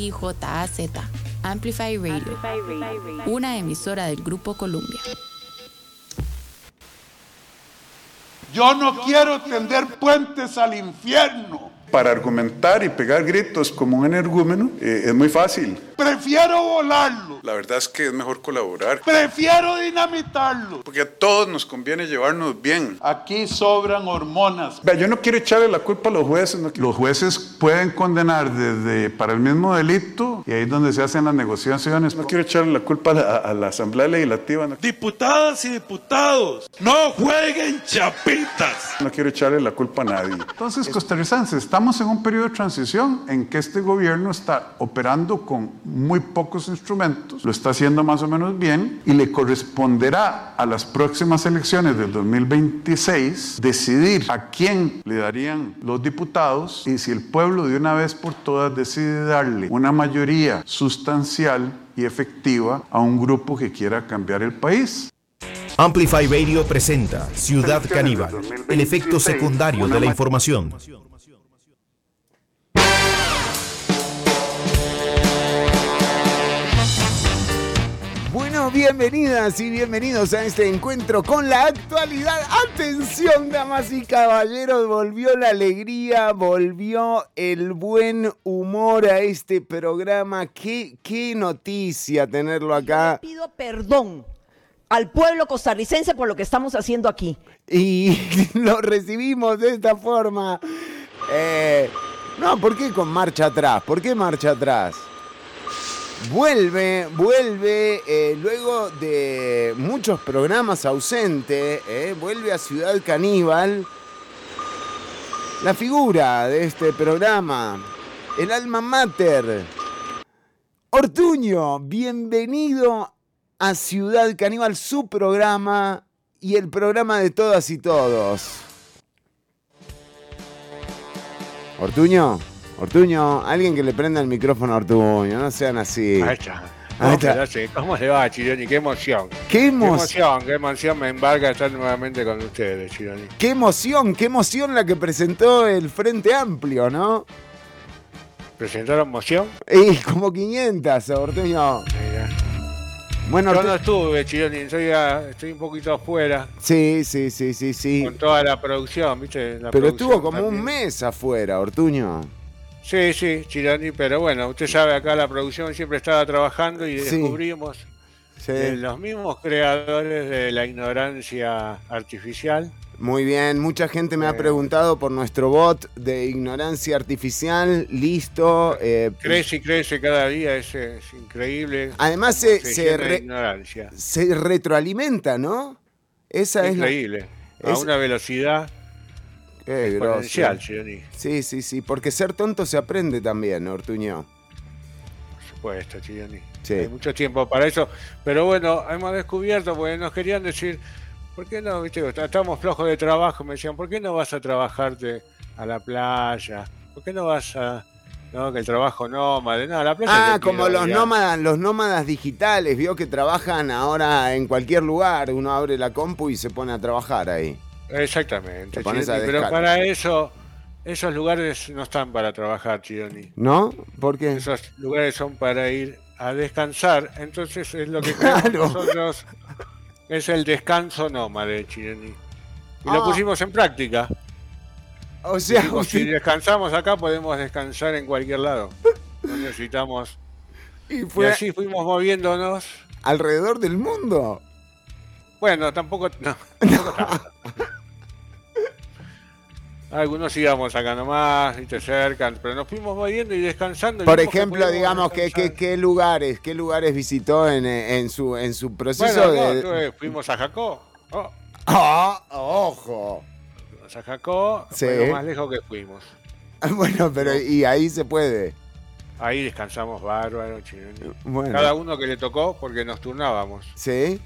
A-M-P-L-Y-J-A-Z. Amplify Radio. Una emisora del Grupo Columbia. Yo no quiero tender puentes al infierno. Para argumentar y pegar gritos como un energúmeno eh, es muy fácil. Prefiero volarlo. La verdad es que es mejor colaborar. Prefiero dinamitarlo. Porque a todos nos conviene llevarnos bien. Aquí sobran hormonas. Vea, yo no quiero echarle la culpa a los jueces. no- Los jueces pueden condenar desde para el mismo delito y ahí es donde se hacen las negociaciones. No quiero echarle la culpa a la, a la Asamblea Legislativa. No, Diputadas y diputados, no jueguen chapitas. no quiero echarle la culpa a nadie. Entonces, costarricenses, estamos en un periodo de transición en que este gobierno está operando con muy pocos instrumentos, lo está haciendo más o menos bien y le corresponderá a las próximas elecciones del 2026 decidir a quién le darían los diputados y si el pueblo de una vez por todas decide darle una mayoría sustancial y efectiva a un grupo que quiera cambiar el país. Amplify Radio presenta Ciudad Caníbal, el efecto secundario de la información. Bienvenidas y bienvenidos a este encuentro con la actualidad. Atención, damas y caballeros, volvió la alegría, volvió el buen humor a este programa. Qué, qué noticia tenerlo acá. pido perdón al pueblo costarricense por lo que estamos haciendo aquí. Y lo recibimos de esta forma. Eh, no, ¿por qué con marcha atrás? ¿Por qué marcha atrás? Vuelve, vuelve, eh, luego de muchos programas ausentes, eh, vuelve a Ciudad Caníbal. La figura de este programa, el alma mater. Ortuño, bienvenido a Ciudad Caníbal, su programa y el programa de todas y todos. Ortuño, Ortuño, alguien que le prenda el micrófono a Ortuño, no sean así. Ahí está. Ahí está. ¿Cómo le va, Chironi? Qué emoción. ¡Qué Qué emoción! qué emoción me embarga estar nuevamente con ustedes, Chironi. ¡Qué emoción! ¡Qué emoción la que presentó el Frente Amplio, ¿no? ¿Presentaron moción? Y como 500, Ortuño. Mira. Bueno, Yo no estuve, Chironi, soy, estoy un poquito afuera sí, sí, sí, sí, sí. con toda la producción, ¿viste? La Pero producción estuvo como un mes afuera, Ortuño. Sí, sí, Chironi, pero bueno, usted sabe, acá la producción siempre estaba trabajando y descubrimos Sí. los mismos creadores de la ignorancia artificial. Muy bien, mucha gente me ha Eh. preguntado por nuestro bot de ignorancia artificial, listo. eh, Crece y crece cada día, es, es increíble. Además se, Se se, llena de re- ignorancia. se retroalimenta, ¿no? Esa es. Increíble. A es- una velocidad Qué exponencial, Chironi. Sí, sí, sí, porque ser tonto se aprende también, Ortuño. Por supuesto, Chironi. Sí. Hay mucho tiempo para eso. Pero bueno, hemos descubierto, porque nos querían decir, ¿por qué no? Viste, estamos flojos de trabajo. Me decían, ¿por qué no vas a trabajarte a la playa? ¿Por qué no vas a.? No, que el trabajo nómade. No, la playa. Ah, como los nómadas, los nómadas digitales, vio que trabajan ahora en cualquier lugar. Uno abre la compu y se pone a trabajar ahí. Exactamente. Pones a Pero para eso, esos lugares no están para trabajar, Chironi. ¿No? ¿Por qué? Esos lugares son para ir a descansar. Entonces es lo que Claro. nosotros. Es el descanso nómade, Chironi. Y Ah. lo pusimos en práctica. O sea, Dijimos, si descansamos acá, podemos descansar en cualquier lado. No necesitamos. y así fuimos moviéndonos. alrededor del mundo. Bueno, tampoco. No, tampoco. Algunos íbamos acá nomás, y te cercan, pero nos fuimos moviendo y descansando. Por que ejemplo, digamos, ¿qué, qué, lugares, qué lugares visitó en, en su, en su proceso Bueno, no, de... tuve- fuimos a Jacó. Oh, ¡Ah! ¡Ojo! fuimos a Jacó, Sí. fue lo más lejos que fuimos. Bueno, pero y ahí se puede. Ahí descansamos bárbaro. Bueno. Cada uno que le tocó, porque nos turnábamos. ¿Sí?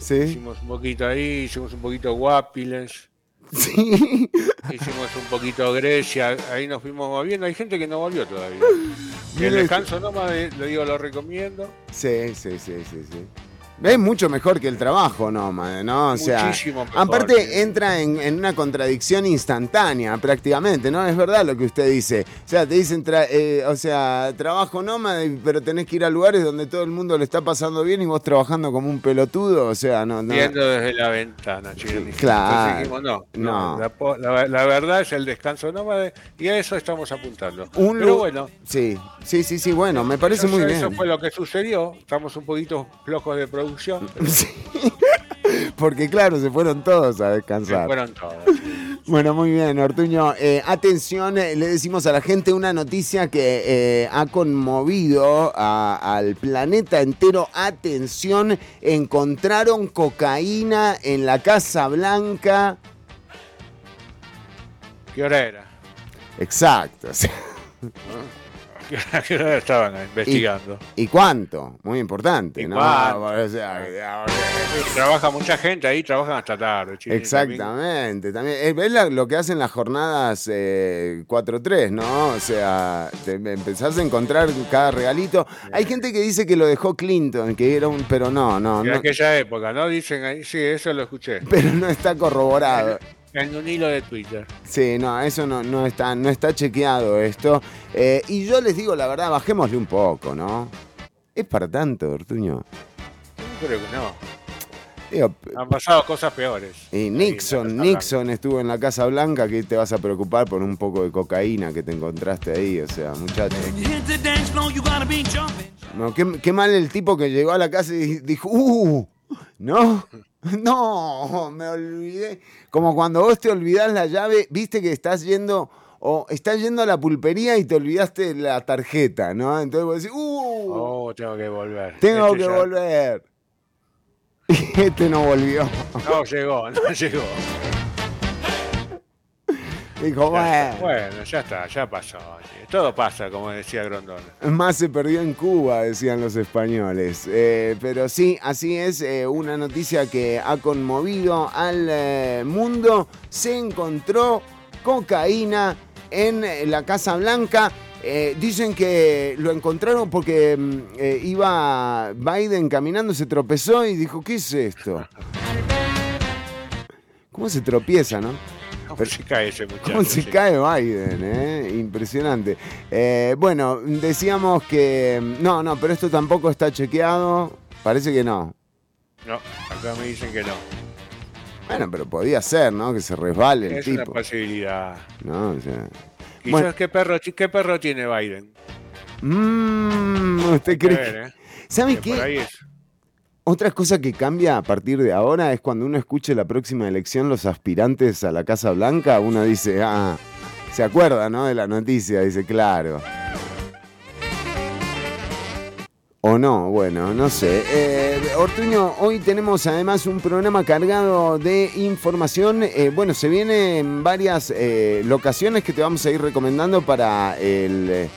¿Sí? Hicimos un poquito ahí, hicimos un poquito Guapiles, Sí. hicimos un poquito Grecia, ahí nos fuimos moviendo. Hay gente que no volvió todavía. Y el descanso nomás, le digo, lo recomiendo. Sí, sí, sí, sí, sí. Es mucho mejor que el trabajo nómade, ¿no? O sea, Muchísimo mejor, aparte entra en, en una contradicción instantánea prácticamente, ¿no? Es verdad lo que usted dice. O sea, te dicen, tra- eh, o sea, trabajo nómade, pero tenés que ir a lugares donde todo el mundo le está pasando bien y vos trabajando como un pelotudo, o sea, no... no. Viendo desde la ventana, chicos. Claro. Entonces dijimos, no, No. no. La, po- la- la verdad es el descanso nómade y a eso estamos apuntando. Un Pero bueno, Sí, sí, sí, sí, bueno, me parece eso, muy eso bien. fue lo que sucedió. Estamos un poquito flojos de producción. Sí. Porque claro, se fueron todos a se descansar. fueron todos. Bueno, muy bien, Ortuño. Eh, atención, eh, le decimos a la gente una noticia que eh, ha conmovido a- al planeta entero. Atención, encontraron cocaína en la Casa Blanca. ¿Qué hora era? Exacto. sí. ¿Qué hora, qué hora estaban investigando? ¿Y cuánto? Muy importante, ¿Y ¿no? O sea, Trabaja mucha gente ahí, trabajan hasta tarde. Exactamente, también es ¿ves la- lo que hacen las jornadas eh, 4-3, ¿no? O sea, te empezás a encontrar cada regalito. Hay gente que dice que lo dejó Clinton, que era un, pero no, no, En no aquella época, ¿no? Dicen ahí, sí, eso lo escuché. pero no está corroborado. En un hilo de Twitter. Sí, no, eso no, no está, no está chequeado esto. Eh, y yo les digo la verdad, bajémosle un poco, ¿no? Es para tanto, Ortuño. Creo que no. Digo, Han pasado cosas peores. Y Nixon, Nixon estuvo en la Casa Blanca, que te vas a preocupar por un poco de cocaína que te encontraste ahí, o sea, muchachos. No, qué, qué mal el tipo que llegó a la casa y dijo, ¡uh! ¿No? No, me olvidé. Como cuando vos te olvidás la llave, viste que estás yendo, o estás yendo a la pulpería y te olvidaste la tarjeta, ¿no? Entonces vos decís, ¡uh! Oh, tengo que volver. tengo Este que ya- volver. Y este no volvió. No llegó, no llegó. Dijo, Ya bueno. Bueno, ya está, ya pasó. Todo pasa, como decía Grondona. Más se perdió en Cuba, decían los españoles. Eh, pero sí, así es, eh, una noticia que ha conmovido al eh, mundo. Se encontró cocaína en la Casa Blanca. Eh, dicen que lo encontraron porque mm, eh, iba Biden caminando, se tropezó y dijo, ¿qué es esto? ¿Cómo se tropieza, no? ¿Cómo se cae ese muchacho? ¿Cómo se Sí. cae Biden? eh? Impresionante. Eh, bueno, decíamos que... No, no, pero esto tampoco está chequeado. Parece que no. No, acá me dicen que no. Bueno, pero podía ser, ¿no? Que se resbale el Es una tipo. posibilidad. ¿no? O sea, Quizás Bueno. ¿qué, perro, ¿qué perro tiene Biden? mm, ¿Usted cree ver, ¿eh? ¿Sabe Que por qué? Otra cosa que cambia a partir de ahora es cuando uno escuche la próxima elección los aspirantes a la Casa Blanca, uno dice, ah, se acuerda, ¿no? De la noticia, dice, claro. O no, bueno, no sé. Eh, Ortuño, hoy tenemos además un programa cargado de información. Eh, bueno, se vienen varias eh, locaciones que te vamos a ir recomendando para el...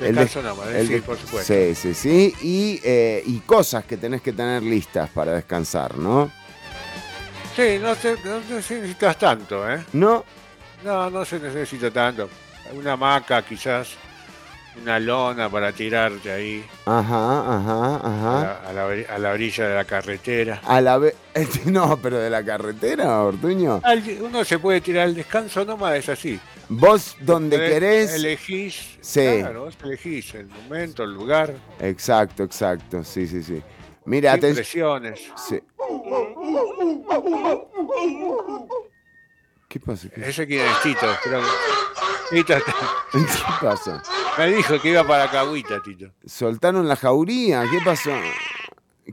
eh, el de- Descanso nómade, el sí, por supuesto. Sí, sí, sí. Y, eh, y cosas que tenés que tener listas para descansar, ¿no? Sí, no, se- no necesitas tanto, ¿eh? ¿No? No, no se necesita tanto. Una hamaca, quizás. Una lona para tirarte ahí Ajá, ajá, a, ajá. la, a la a la orilla de la carretera. A la vez... No, pero de la carretera, Ortuño. Al- Uno se puede tirar el descanso nómada, es así. Vos donde querés... Elegís. Sí. Claro, vos elegís el momento, el lugar. Exacto, exacto. Sí, sí, sí. Mira, sin presiones. Sí. ¿Qué pasa? ¿Qué, Ese quién es Tito, está- ¿Qué pasa? me dijo que iba para Cahuita, Tito. Soltaron la jauría. ¿Qué pasó?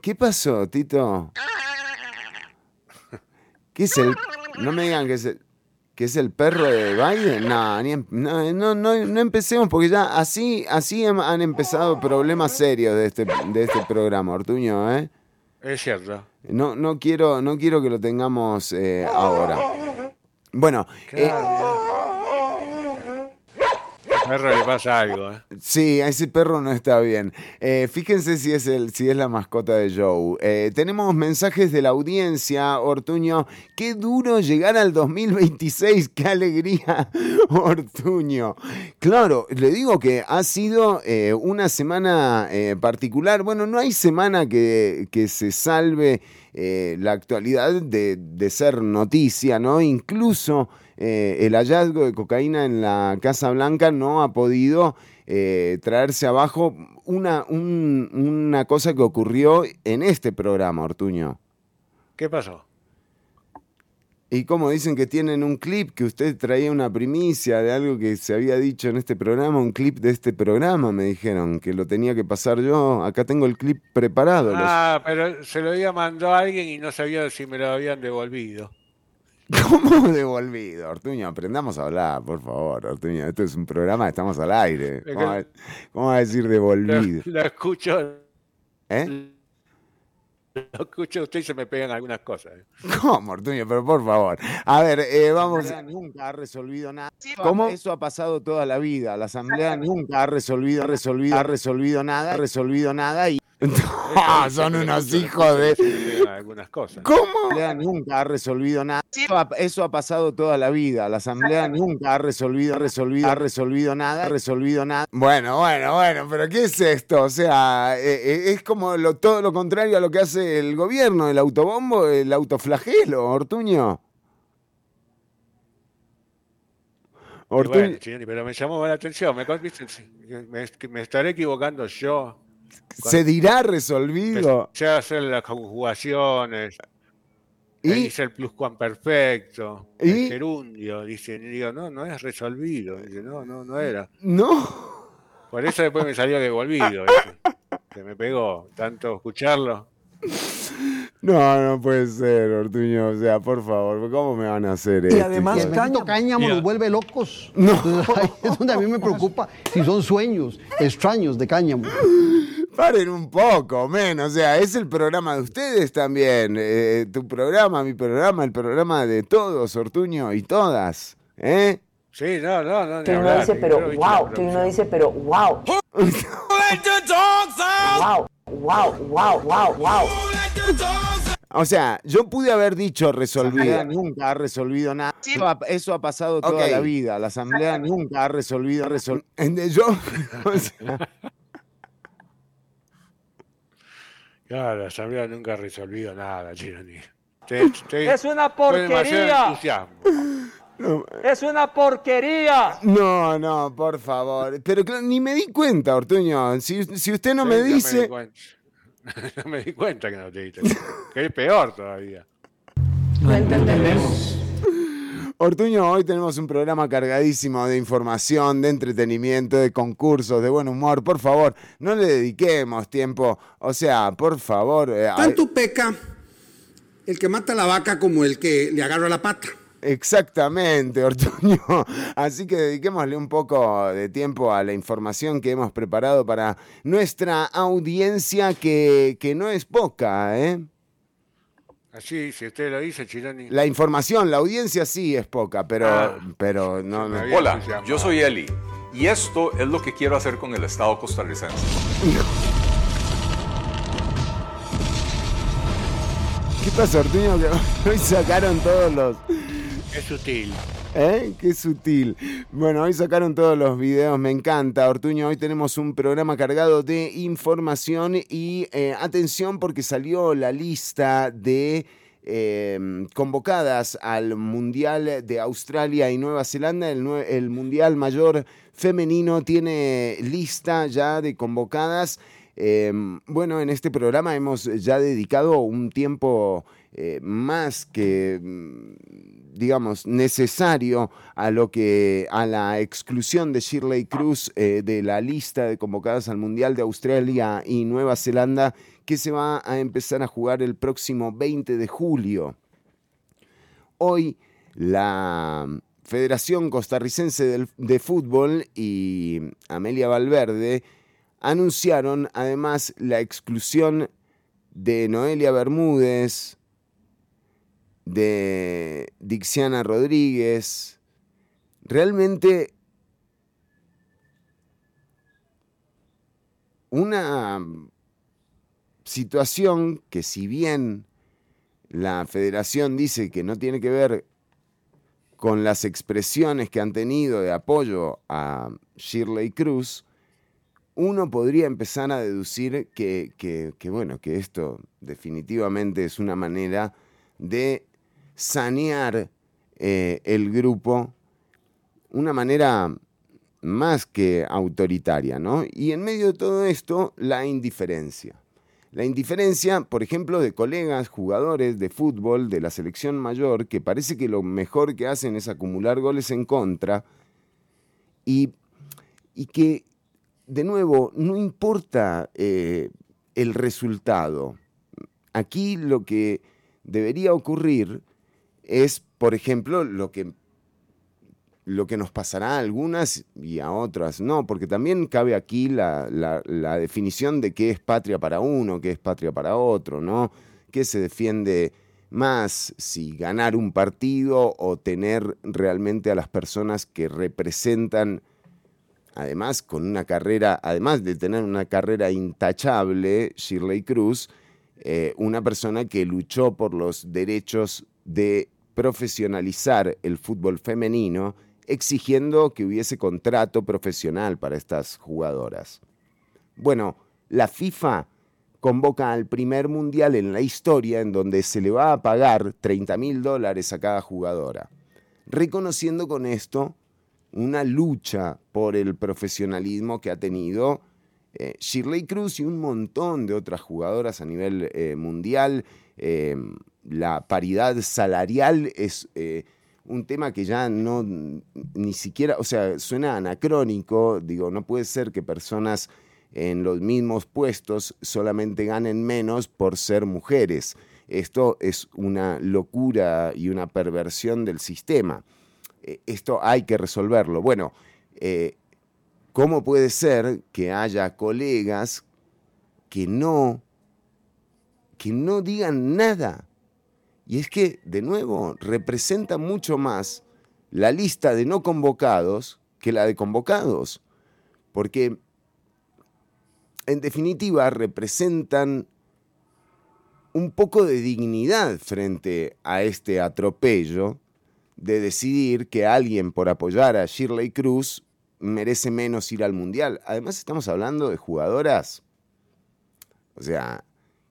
¿Qué pasó, Tito? ¿Qué es el.? No me digan que es el. ¿Que es el perro de Biden? No, ni no, no, no, empecemos porque ya así, así han empezado problemas serios de este, de este programa, Ortuño, ¿eh? Es cierto. No, no, quiero, no quiero que lo tengamos eh, ahora. Bueno, eh, perro le pasa algo. ¿eh? Sí, a ese perro no está bien. Eh, fíjense si es, el, si es la mascota de Joe. Eh, tenemos mensajes de la audiencia, Ortuño. Qué duro llegar al 2026, qué alegría, Ortuño. Claro, le digo que ha sido eh, una semana particular. Bueno, no hay semana que, que se salve la actualidad de, de ser noticia, ¿no? Incluso... Eh, el hallazgo de cocaína en la Casa Blanca no ha podido eh, traerse abajo una, una cosa que ocurrió en este programa, Ortuño. ¿Qué pasó? Y como dicen que tienen un clip, que usted traía una primicia de algo que se había dicho en este programa, un clip de este programa, me dijeron, que lo tenía que pasar yo. Acá tengo el clip preparado. Ah, pero se lo había mandado a alguien y no sabía si me lo habían devolvido. ¿Cómo devolvido? Ortuño, aprendamos a hablar, por favor, Ortuño. Esto es un programa, estamos al aire. ¿Cómo, va, a decir devolvido? Lo, escucho. ¿Eh? Lo escucho usted y se me pegan algunas cosas. ¿eh? ¿Cómo, Ortuño? Pero por favor. A ver, eh, vamos. La Asamblea nunca ha resolvido nada. ¿Cómo? Eso ha pasado toda la vida. La Asamblea nunca ha resolvido, resolvido, ha resolvido nada, ha resolvido nada y no, son unos hijos de. Algunas cosas. ¿Cómo? La Asamblea nunca ha resolvido nada. Eso ha pasado toda la vida. La Asamblea nunca ha resolvido, resolvido, ha resolvido nada, ha resolvido nada. Bueno, bueno, bueno, pero ¿qué es esto? O sea, eh, eh, es como todo lo contrario a lo que hace el gobierno, el autobombo, el autoflagelo, Ortuño. Ortuño. pero me llamó la atención. me estaré equivocando yo se dirá resolvido. Se hacer las conjugaciones. ¿Y? Dice el pluscuamperfecto, ¿Y? el gerundio, dice, digo, no, no es resolvido, dice, no, no, no era. No. Por eso después me salió devolvido, se me pegó tanto escucharlo. No, no puede ser, Ortuño. O sea, por favor, ¿cómo me van a hacer esto? Y además, Cáñamo, cáñamo nos vuelve locos. No. ahí es donde a mí me preocupa si son sueños extraños de cáñamo. Paren un poco, men. O sea, es el programa de ustedes también. Eh, tu programa, mi programa, el programa de todos, Ortuño y todas. ¿Eh? Sí, no, no, no. Que uno dice, pero wow. Que uno dice, pero wow. wow, wow, wow, wow, wow. O sea, yo pude haber dicho resolvido. nunca ha resolvido nada. Eso ha pasado toda la vida. La Asamblea nunca ha resolvido. Resol... Yo, o sea, Claro, la Asamblea nunca ha resolvido nada, Chironi. es una porquería. Es una porquería. No, no, por favor. Pero ni me di cuenta, Ortuño. Si, usted no me dice. no me di cuenta que no te diste. Que es peor todavía. No entendemos. Ortuño, hoy tenemos un programa cargadísimo de información, de entretenimiento, de concursos, de buen humor. Por favor, no le dediquemos tiempo. O sea, por favor. Eh, Tanto peca el que mata la vaca como el que le agarra la pata. Exactamente, Ortuño. Así que dediquémosle un poco de tiempo a la información que hemos preparado para nuestra audiencia, que, que no es poca, ¿eh? Así, si usted lo dice, Chironi. La información, la audiencia sí es poca, pero, ah, pero no, no. Hola, yo soy Eli y esto es lo que quiero hacer con el Estado costarricense. ¿Qué pasa, Ortuño? hoy sacaron todos los. Es sutil. ¿Eh? Qué sutil. Bueno, hoy sacaron todos los videos, me encanta. Ortuño, hoy tenemos un programa cargado de información y eh, atención porque salió la lista de em, convocadas al Mundial de Australia y Nueva Zelanda. El, Mundial Mayor Femenino tiene lista ya de convocadas. Em, bueno, en este programa hemos ya dedicado un tiempo eh, más que digamos, necesario a lo que a la exclusión de Shirley Cruz eh, de la lista de convocadas al Mundial de Australia y Nueva Zelanda que se va a empezar a jugar el próximo 20 de julio. Hoy la Federación Costarricense de Fútbol y Amelia Valverde anunciaron además la exclusión de Noelia Bermúdez, de Dixiana Rodríguez. Realmente una situación que si bien la federación dice que no tiene que ver con las expresiones que han tenido de apoyo a Shirley Cruz, uno podría empezar a deducir que, bueno, que esto definitivamente es una manera de sanear eh, el grupo, una manera más que autoritaria, ¿no? Y en medio de todo esto, la indiferencia. La indiferencia, por ejemplo, de colegas, jugadores de fútbol de la selección mayor, que parece que lo mejor que hacen es acumular goles en contra, y, y que de nuevo, no importa eh, el resultado. Aquí lo que debería ocurrir es, por ejemplo, lo que, lo que nos pasará a algunas y a otras no, porque también cabe aquí la, la definición de qué es patria para uno, qué es patria para otro, ¿no? ¿Qué se defiende más si ganar un partido o tener realmente a las personas que representan además con una carrera, además de tener una carrera intachable, Shirley Cruz, eh, una persona que luchó por los derechos de profesionalizar el fútbol femenino, exigiendo que hubiese contrato profesional para estas jugadoras. Bueno, la FIFA convoca al primer mundial en la historia en donde se le va a pagar 30 mil dólares a cada jugadora, reconociendo con esto una lucha por el profesionalismo que ha tenido eh, Shirley Cruz y un montón de otras jugadoras a nivel eh, mundial. Em, la paridad salarial es eh, un tema que ya no, ni siquiera, o sea, suena anacrónico, digo, no puede ser que personas en los mismos puestos solamente ganen menos por ser mujeres. Esto es una locura y una perversión del sistema. Eh, esto hay que resolverlo. Bueno, eh, ¿cómo puede ser que haya colegas que no, que no digan nada? Y es que, de nuevo, representa mucho más la lista de no convocados que la de convocados. Porque, en definitiva, representan un poco de dignidad frente a este atropello de decidir que alguien por apoyar a Shirley Cruz merece menos ir al Mundial. Además estamos hablando de jugadoras. O sea,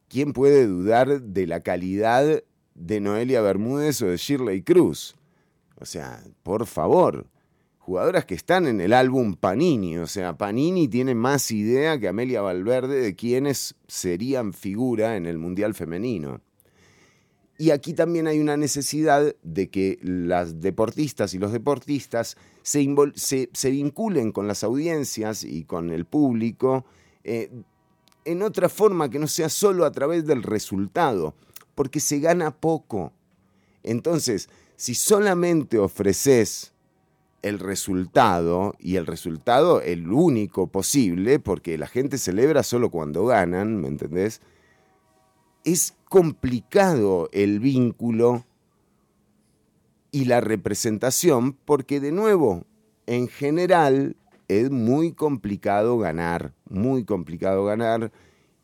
¿quién puede dudar de la calidad de Noelia Bermúdez o de Shirley Cruz? O sea, por favor, jugadoras que están en el álbum Panini. O sea, Panini tiene más idea que Amelia Valverde de quiénes serían figura en el Mundial femenino. Y aquí también hay una necesidad de que las deportistas y los deportistas se, se, vinculen con las audiencias y con el público eh, en otra forma que no sea solo a través del resultado, porque se gana poco. Entonces, si solamente ofreces el resultado, y el resultado el único posible, porque la gente celebra solo cuando ganan, ¿me entendés? Es complicado el vínculo y la representación porque de nuevo, en general es muy complicado ganar, muy complicado ganar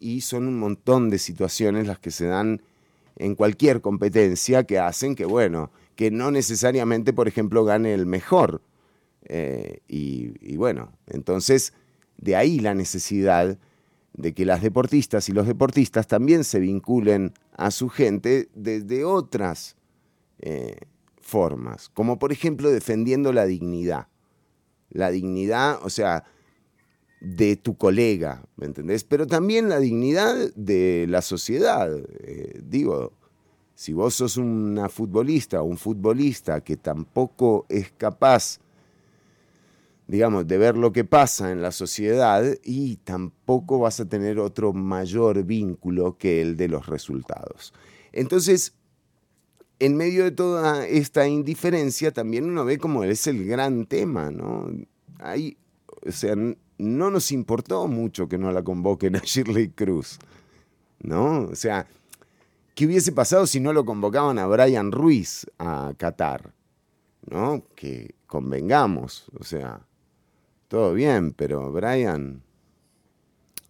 y son un montón de situaciones las que se dan en cualquier competencia que hacen que, bueno, que no necesariamente, por ejemplo, gane el mejor. Eh, y, bueno, entonces de ahí la necesidad de que las deportistas y los deportistas también se vinculen a su gente desde otras eh, formas, como por ejemplo defendiendo la dignidad. La dignidad, o sea, de tu colega, ¿me entendés? Pero también la dignidad de la sociedad. Eh, digo, si vos sos una futbolista o un futbolista que tampoco es capaz digamos, de ver lo que pasa en la sociedad y tampoco vas a tener otro mayor vínculo que el de los resultados. Entonces, en medio de toda esta indiferencia, también uno ve como es el gran tema, ¿no? Hay, o sea, no nos importó mucho que no la convoquen a Shirley Cruz, ¿no? O sea, ¿qué hubiese pasado si no lo convocaban a Brian Ruiz a Qatar? ¿No? Que convengamos, o sea, todo bien, pero Brian,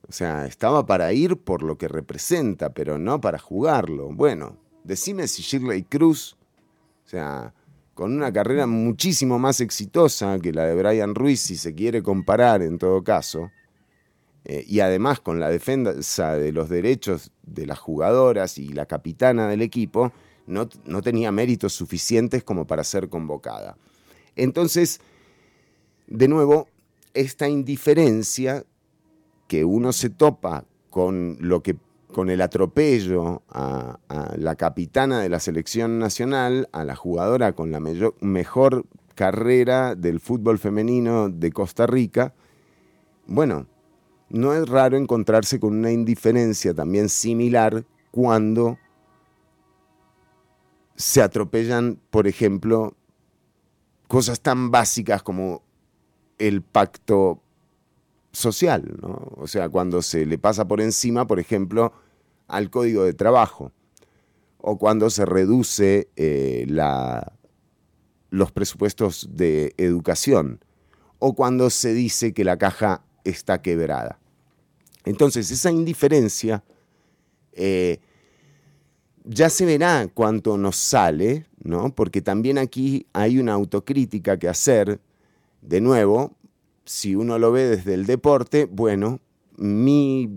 o sea, estaba para ir por lo que representa, pero no para jugarlo. Bueno, decime si Shirley Cruz, o sea, con una carrera muchísimo más exitosa que la de Brian Ruiz, si se quiere comparar en todo caso, eh, y además con la defensa de los derechos de las jugadoras y la capitana del equipo, no, no tenía méritos suficientes como para ser convocada. Entonces, de nuevo, esta indiferencia que uno se topa con lo que con el atropello a, la capitana de la selección nacional, a la jugadora con la mejor carrera del fútbol femenino de Costa Rica, bueno, no es raro encontrarse con una indiferencia también similar cuando se atropellan, por ejemplo, cosas tan básicas como el pacto social, ¿no? O sea, cuando se le pasa por encima, por ejemplo, al código de trabajo, o cuando se reduce eh, la, los presupuestos de educación, o cuando se dice que la caja está quebrada. Entonces, esa indiferencia eh, ya se verá cuánto nos sale, ¿no? Porque también aquí hay una autocrítica que hacer, de nuevo, si uno lo ve desde el deporte, bueno, mi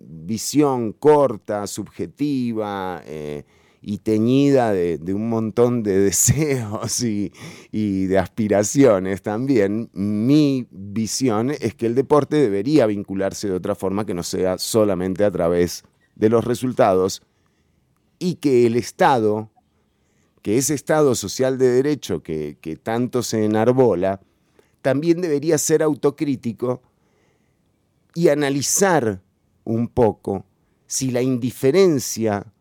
visión corta, subjetiva eh, y teñida de, un montón de deseos y, de aspiraciones también, mi visión es que el deporte debería vincularse de otra forma que no sea solamente a través de los resultados y que el Estado, que ese Estado social de derecho que, que tanto se enarbola, también debería ser autocrítico y analizar un poco si la indiferencia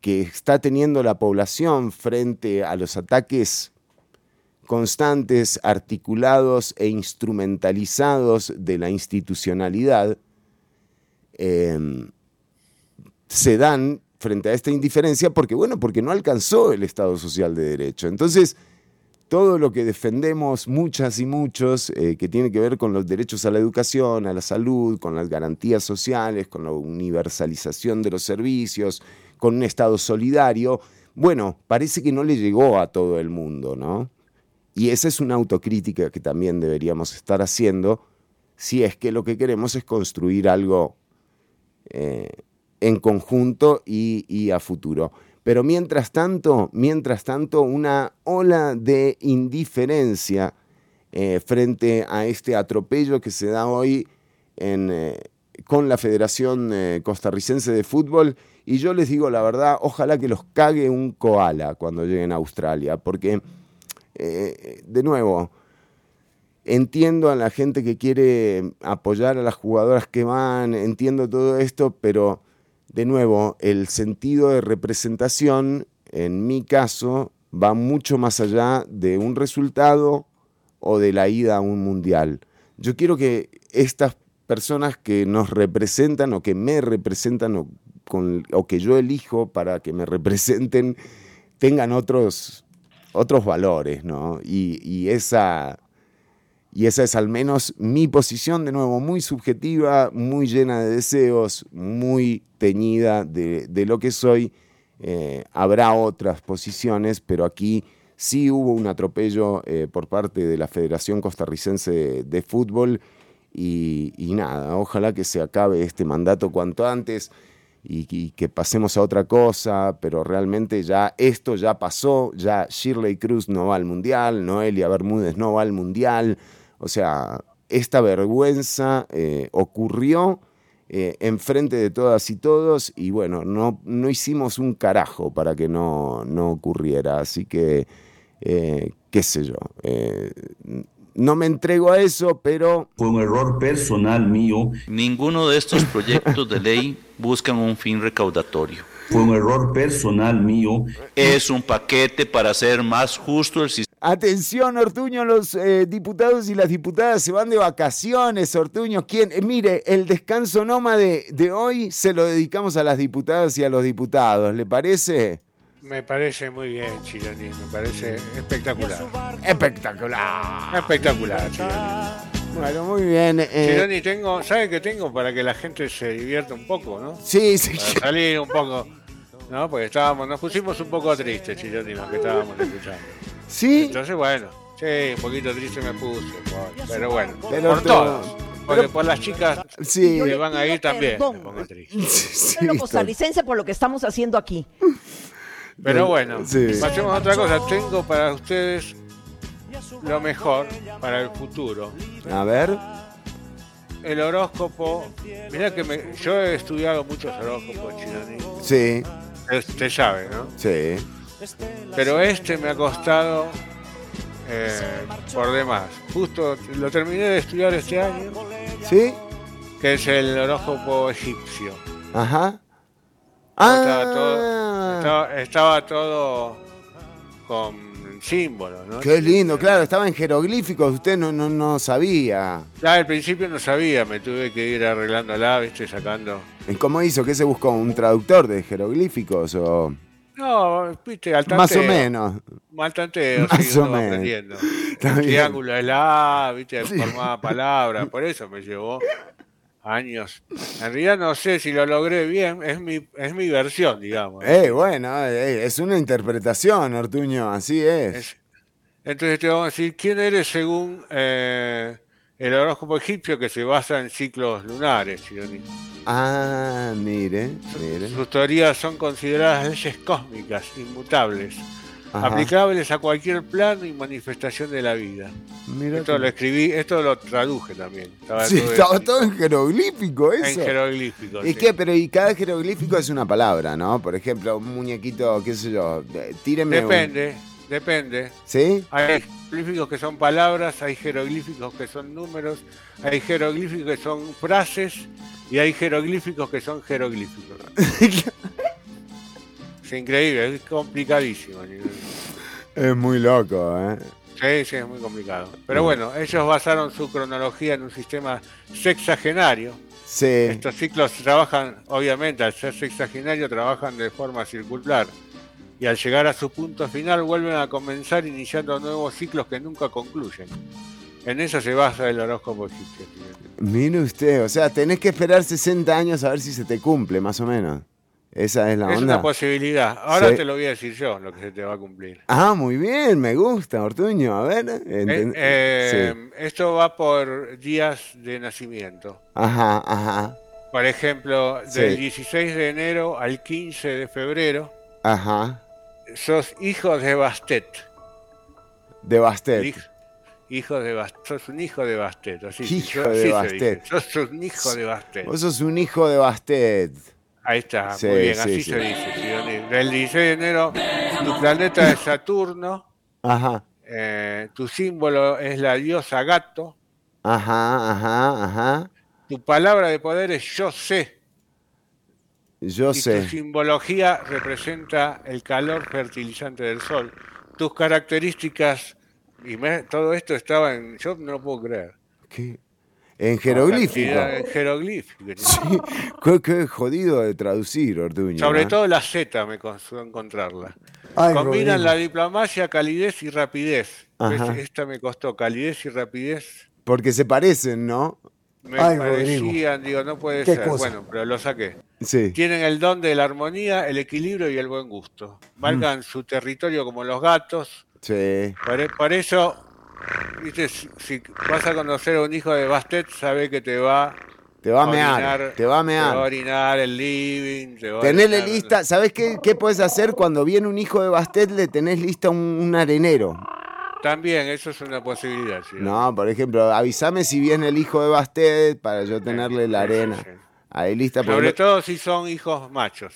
que está teniendo la población frente a los ataques constantes, articulados e instrumentalizados de la institucionalidad, em, se dan frente a esta indiferencia porque, bueno, porque no alcanzó el Estado Social de Derecho. Entonces, todo lo que defendemos muchas y muchos, eh, que tiene que ver con los derechos a la educación, a la salud, con las garantías sociales, con la universalización de los servicios, con un Estado solidario, bueno, parece que no le llegó a todo el mundo, ¿no? Y esa es una autocrítica que también deberíamos estar haciendo si es que lo que queremos es construir algo eh, en conjunto y a futuro. Pero mientras tanto, mientras tanto, una ola de indiferencia eh, frente a este atropello que se da hoy eh, con la Federación eh, Costarricense de Fútbol. Y yo les digo la verdad, ojalá que los cague un koala cuando lleguen a Australia, porque, de nuevo, entiendo a la gente que quiere apoyar a las jugadoras que van, entiendo todo esto, pero de nuevo, el sentido de representación, en mi caso, va mucho más allá de un resultado o de la ida a un mundial. Yo quiero que estas personas que nos representan o que me representan o, que yo elijo para que me representen tengan otros, otros valores, ¿no? y esa y esa es al menos mi posición, de nuevo, muy subjetiva, muy llena de deseos, muy teñida de, lo que soy. Eh, habrá otras posiciones, pero aquí sí hubo un atropello eh, por parte de la Federación Costarricense de, Fútbol y, nada, ojalá que se acabe este mandato cuanto antes y, y, que pasemos a otra cosa, pero realmente ya esto ya pasó, ya Shirley Cruz no va al Mundial, Noelia Bermúdez no va al Mundial, o sea, esta vergüenza eh, ocurrió eh, enfrente de todas y todos y bueno, no, no hicimos un carajo para que no, no ocurriera. Así que, eh, qué sé yo, no me entrego a eso, pero... Fue un error personal mío. Ninguno de estos proyectos de ley buscan un fin recaudatorio. Fue un error personal mío. Es un paquete para hacer más justo el sistema Atención, Ortuño, los eh, diputados y las diputadas se van de vacaciones, Ortuño. ¿Quién? Eh, mire, el descanso nómade de hoy se lo dedicamos a las diputadas y a los diputados, ¿le parece? Me parece muy bien, Chironi, me parece espectacular. Espectacular. Espectacular, Chironi. Bueno, muy bien. Eh. tengo, ¿sabe qué tengo? Para que la gente se divierta un poco, ¿no? Sí, sí. Para salir un poco. ¿No? Porque estábamos, nos pusimos un poco tristes, Chironi, los que estábamos escuchando. ¿Sí? Entonces, bueno, sí, un poquito triste me puse. Pero bueno, por todos. Porque por las chicas sí. que van a ir también me pongo triste. Sí, los costarricenses por lo que estamos haciendo aquí. Pero bueno, pasemos a otra cosa. Tengo para ustedes lo mejor para el futuro. A ver. El horóscopo. Mira que me, yo he estudiado muchos horóscopos, Chinoni. Sí. Usted sabe, ¿no? Sí. Pero este me ha costado eh, por demás. Justo lo terminé de estudiar este año. ¿Sí? Que es el horóscopo egipcio. Ajá. Ah. Estaba, todo, con símbolos, ¿no? Qué lindo, claro, estaba en jeroglíficos, usted no, no, no sabía. Ya, al principio no sabía, me tuve que ir arreglándola, viste, sacando. ¿Cómo hizo? ¿Qué se buscó? ¿Un traductor de jeroglíficos o...? No, viste, al tanteo. Más o menos. Tanteo, Más o menos. aprendiendo. El triángulo de la viste, formaba palabras, por eso me llevó años. En realidad no sé si lo logré bien, es mi, es mi versión, digamos. Eh, bueno, eh, es una interpretación, Ortuño, así es. Entonces te vamos a decir, ¿quién eres según eh, el horóscopo egipcio que se basa en ciclos lunares, Ah, mire, mire. Sus teorías son consideradas leyes cósmicas, inmutables aplicables a cualquier plano y manifestación de la vida. esto lo escribí, esto lo traduje también. Estaba sí, todo estaba todo en jeroglífico eso. En jeroglífico. ¿Y qué? Pero y cada jeroglífico es una palabra, ¿no? Por ejemplo, un muñequito, qué sé yo, tíreme Depende, depende. ¿Sí? Hay jeroglíficos que son palabras, hay jeroglíficos que son números, hay jeroglíficos que son frases y hay jeroglíficos que son jeroglíficos. Es increíble, es complicadísimo. Es muy loco, ¿eh? Sí, sí, es muy complicado. Pero bueno, ellos basaron su cronología en un sistema sexagenario. Sí. Estos ciclos trabajan, obviamente, al ser sexagenario, trabajan de forma circular. Y al llegar a su punto final vuelven a comenzar iniciando nuevos ciclos que nunca concluyen. En eso se basa el horóscopo egipcio. Mire usted, o sea, tenés que esperar 60 años a ver si se te cumple, más o menos. Esa es la es una posibilidad. Ahora te lo voy a decir yo, lo que se te va a cumplir. Ah, muy bien, me gusta, Ortuño. A ver. Eh, eh, esto va por días de nacimiento. Ajá, ajá. Por ejemplo, del 16 de enero al 15 de febrero. Ajá. Sos hijo de Bastet. De Bastet. Hijo, de Bastet. Sos un hijo de Bastet. hijo de Bastet. Sos un hijo de Bastet. Vos sos un hijo de Bastet. Ahí está, muy bien, así se dice. El 16 de enero, tu planeta es Saturno. Ajá. Eh, tu símbolo es la diosa gato. Ajá, ajá, ajá. Tu palabra de poder es yo sé. Yo y sé. Tu simbología representa el calor fertilizante del sol. Tus características, y todo esto estaba en. Yo no lo puedo creer. ¿Qué? En jeroglífico. En jeroglífico. Sí, qué, jodido de traducir, Ortuño. Sobre todo la Z me costó encontrarla. Combinan la diplomacia, calidez y rapidez. Esta me costó calidez y rapidez. Porque se parecen, ¿no? Me parecían, digo, no puede ser. Bueno, pero lo saqué. Sí. Tienen el don de la armonía, el equilibrio y el buen gusto. Marcan su territorio como los gatos. Sí. por eso viste, si, vas a conocer a un hijo de Bastet, sabe que te va te va a mear, te va a mear. Te va a orinar el living. Te Tenele lista, ¿sabes qué, qué puedes hacer cuando viene un hijo de Bastet? Le tenés lista un, arenero. También, eso es una posibilidad. No, por ejemplo, avísame si viene el hijo de Bastet para yo tenerle la arena. Ahí lista. Sobre todo si son hijos machos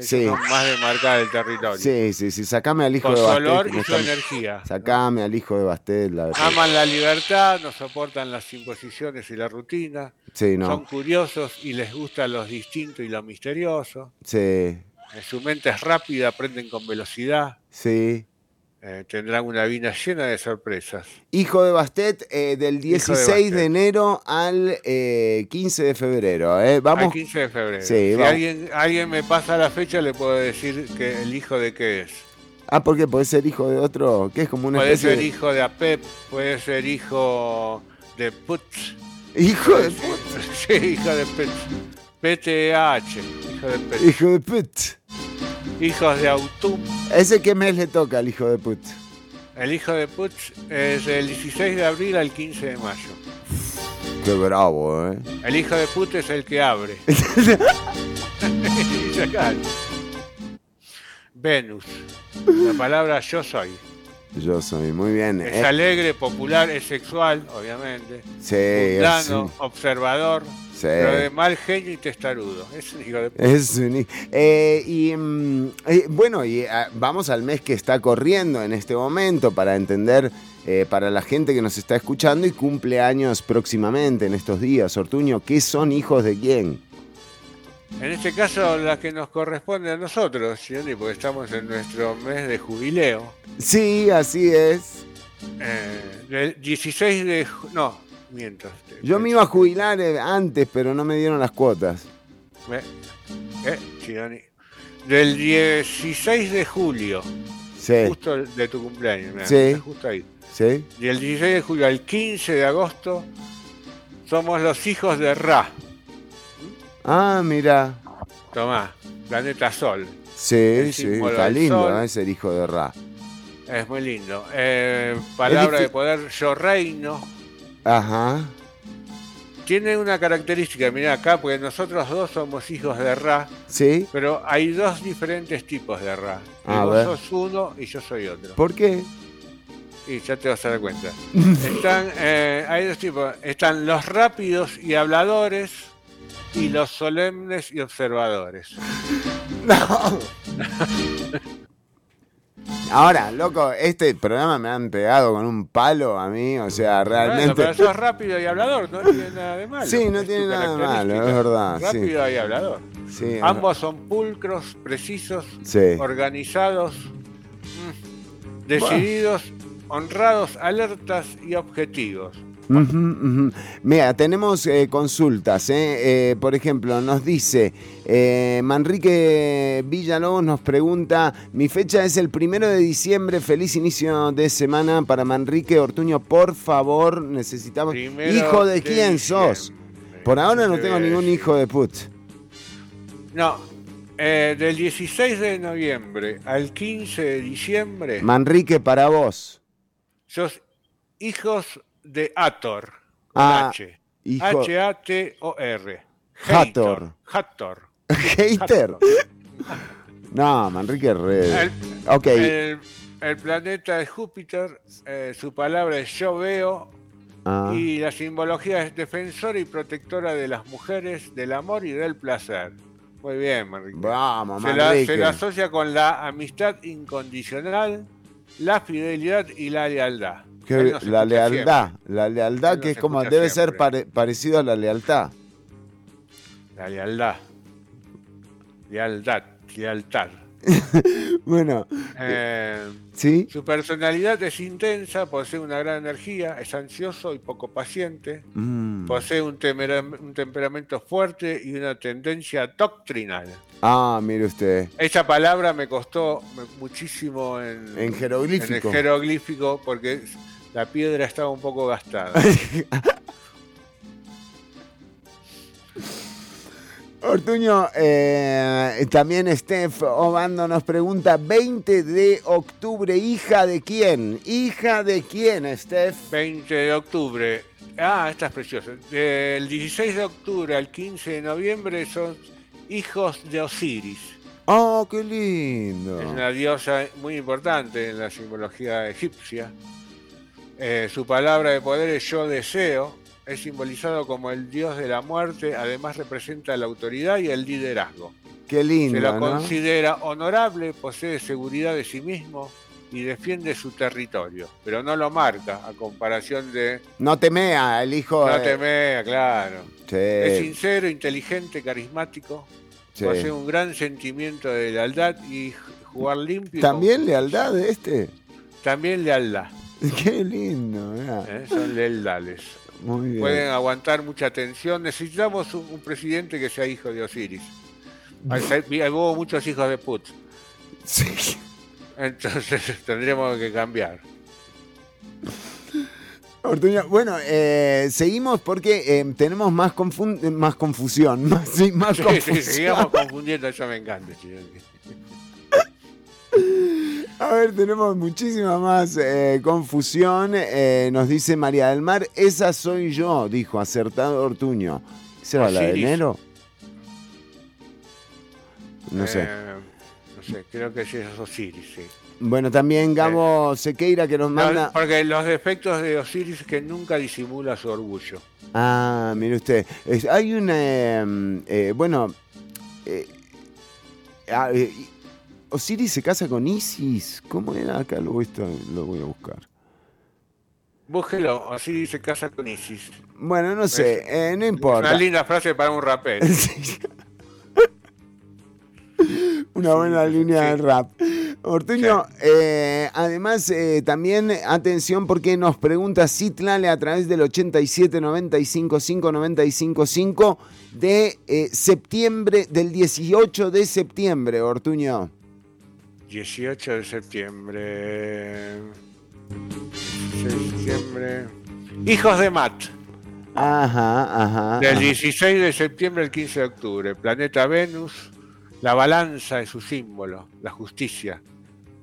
sí. más de marcar el territorio. Sí, sí, sí. Sacame al hijo de Bastet. Su olor y su energía. Sacame al hijo de Bastet. Aman la libertad, no soportan las imposiciones y la rutina. Sí, no. Son curiosos y les gusta lo distinto y lo misterioso. Sí. Su mente es rápida, aprenden con velocidad. Sí. Eh, tendrán una vida llena de sorpresas. Hijo de Bastet, eh, del 16 de, enero al 15 eh, de febrero. Vamos. Al 15 de febrero. si alguien, alguien me pasa la fecha, le puedo decir que el hijo de qué es. Ah, porque puede ser hijo de otro, que es como una puede ser hijo de APEP, puede ser hijo de Putz. ¿Hijo de Putz? Sí, hijo de Putz. PTH, hijo de Putz. Hijo de Putz. Hijos de Autumn. ¿Ese qué mes le toca al hijo de Putz? El hijo de Putz es del 16 de abril al 15 de mayo. Qué bravo, ¿eh? El hijo de Putz es el que abre. Venus. La palabra yo soy. Yo soy, muy bien. Es Eh, alegre, popular, es sexual, obviamente. Sí, Mundano, observador, Sí. pero de mal genio y testarudo. Es un hijo de puta. Es un- eh, y mm, eh, bueno, y ah, vamos al mes que está corriendo en este momento para entender eh, para la gente que nos está escuchando y cumple años próximamente en estos días. Ortuño, ¿qué son hijos de quién? En este caso, la que nos corresponde a nosotros, Gianni, porque estamos en nuestro mes de jubileo. Sí, así es. eh, del 16 de... No, miento. Yo me iba a jubilar eh, antes, pero no me dieron las cuotas. Eh, Gianni. Del 16 de julio. Sí. Justo de tu cumpleaños. mirá, Sí. Justo ahí. ¿Sí? Y el 16 de julio al 15 de agosto somos los hijos de Ra. Ah, mira. Tomá, planeta Sol. Sí, El sí, está lindo, sol. ¿eh? ser hijo de Ra. Es muy lindo. Eh, palabra de poder, yo reino. Ajá. Tiene una característica, mirá acá, porque nosotros dos somos hijos de Ra, ¿Sí? pero hay dos diferentes tipos de Ra. A vos ver. sos uno y yo soy otro. ¿Por qué? Y ya te vas a dar cuenta. Están, eh, hay dos tipos. Están los rápidos y habladores y los solemnes y observadores. No. Ahora, loco, este programa me han pegado con un palo a mí, o sea, Bueno, realmente. pero sos rápido y hablador, no tiene nada de malo. Sí, no Es tiene nada de malo, es verdad, sí. Rápido y hablador. Sí, Ambos son pulcros, precisos, Sí. organizados, mm, decididos, honrados, alertas y objetivos. Mira, tenemos eh, consultas. ¿eh? Eh, por ejemplo, nos dice Manrique Villalobos nos pregunta: Mi fecha es el primero de diciembre. Feliz inicio de semana para Manrique Ortuño. Por favor, necesitamos. Primero ¿Hijo de de quién sos? Por ahora no Te tengo ningún hijo de put. No, del 16 de noviembre al 15 de diciembre, Manrique, para vos. sos hijos de con Ah, H. H-A-T-O-R. Hathor. Hathor. ¿Hater? No, Manrique es re. El, ok. el- el planeta es Júpiter, eh, su palabra es yo veo, Ah. y la simbología es defensora y protectora de las mujeres, del amor y del placer. Muy bien, Manrique. Vamos, se, la, se la asocia con la amistad incondicional, la fidelidad y la lealtad. La lealtad, la lealtad que es como debe ser pare- parecido a la lealtad. La lealtad. Lealtad, lealtad. Bueno, Eh, ¿sí? Su personalidad es intensa, posee una gran energía, es ansioso y poco paciente, Mm. posee un, temperamento fuerte y una tendencia doctrinal. Ah, mire usted. Esa palabra me costó muchísimo en, En jeroglífico. en el jeroglífico porque la piedra estaba un poco gastada. Ortuño, eh, también Steph Obando nos pregunta, 20 de octubre, ¿hija de quién? ¿Hija de quién, Steph? 20 de octubre. Ah, esta es preciosa. Del 16 de octubre al 15 de noviembre son hijos de Osiris. Oh, qué lindo. Es una diosa muy importante en la simbología egipcia. Eh, su palabra de poder es yo deseo. Es simbolizado como el dios de la muerte. Además representa la autoridad y el liderazgo. Qué lindo, Se lo ¿no? considera honorable, posee seguridad de sí mismo y defiende su territorio. Pero no lo marca a comparación de... No temea, el hijo... No temea, claro. Sí. Es sincero, inteligente, carismático. Sí. Posee un gran sentimiento de lealtad y jugar limpio. ¿También lealtad de este? También lealtad. Qué lindo. ¿eh? Son lealdades. Muy bien. Pueden aguantar mucha tensión. Necesitamos un, un presidente que sea hijo de Osiris. Hubo muchos hijos de Put. Sí. Entonces tendremos que cambiar. Bueno, eh, seguimos porque eh, tenemos más, más confusión. Más, sí, más sí, confusión. Sí, sigamos confundiendo, eso me encanta. A ver, tenemos muchísima más eh, confusión. Eh, nos dice María del Mar, esa soy yo, dijo, acertado Ortuño. ¿Será la de enero? No sé. Eh, no sé, creo que sí es Osiris, sí. Bueno, también Gabo Sequeira que nos manda... porque los defectos de Osiris es que nunca disimula su orgullo. Ah, mire usted. Es- hay una... em, eh, bueno... ah, eh, Osiris se casa con Isis. ¿Cómo era acá? Lo voy, a- lo voy a buscar. Búsquelo, Osiris se casa con Isis. Bueno, no sé, eh, no Una importa. linda frase para un rapero. Una buena línea de rap. Ortuño, eh, además, eh, también atención porque nos pregunta Citlale a través del 87 95 5 95 5 de eh, septiembre, del 18 de septiembre, Ortuño. 18 de septiembre. 16 de septiembre. Hijos de Matt. Ajá, ajá. Del ajá. 16 de septiembre al 15 de octubre. Planeta Venus. La balanza es su símbolo. La justicia.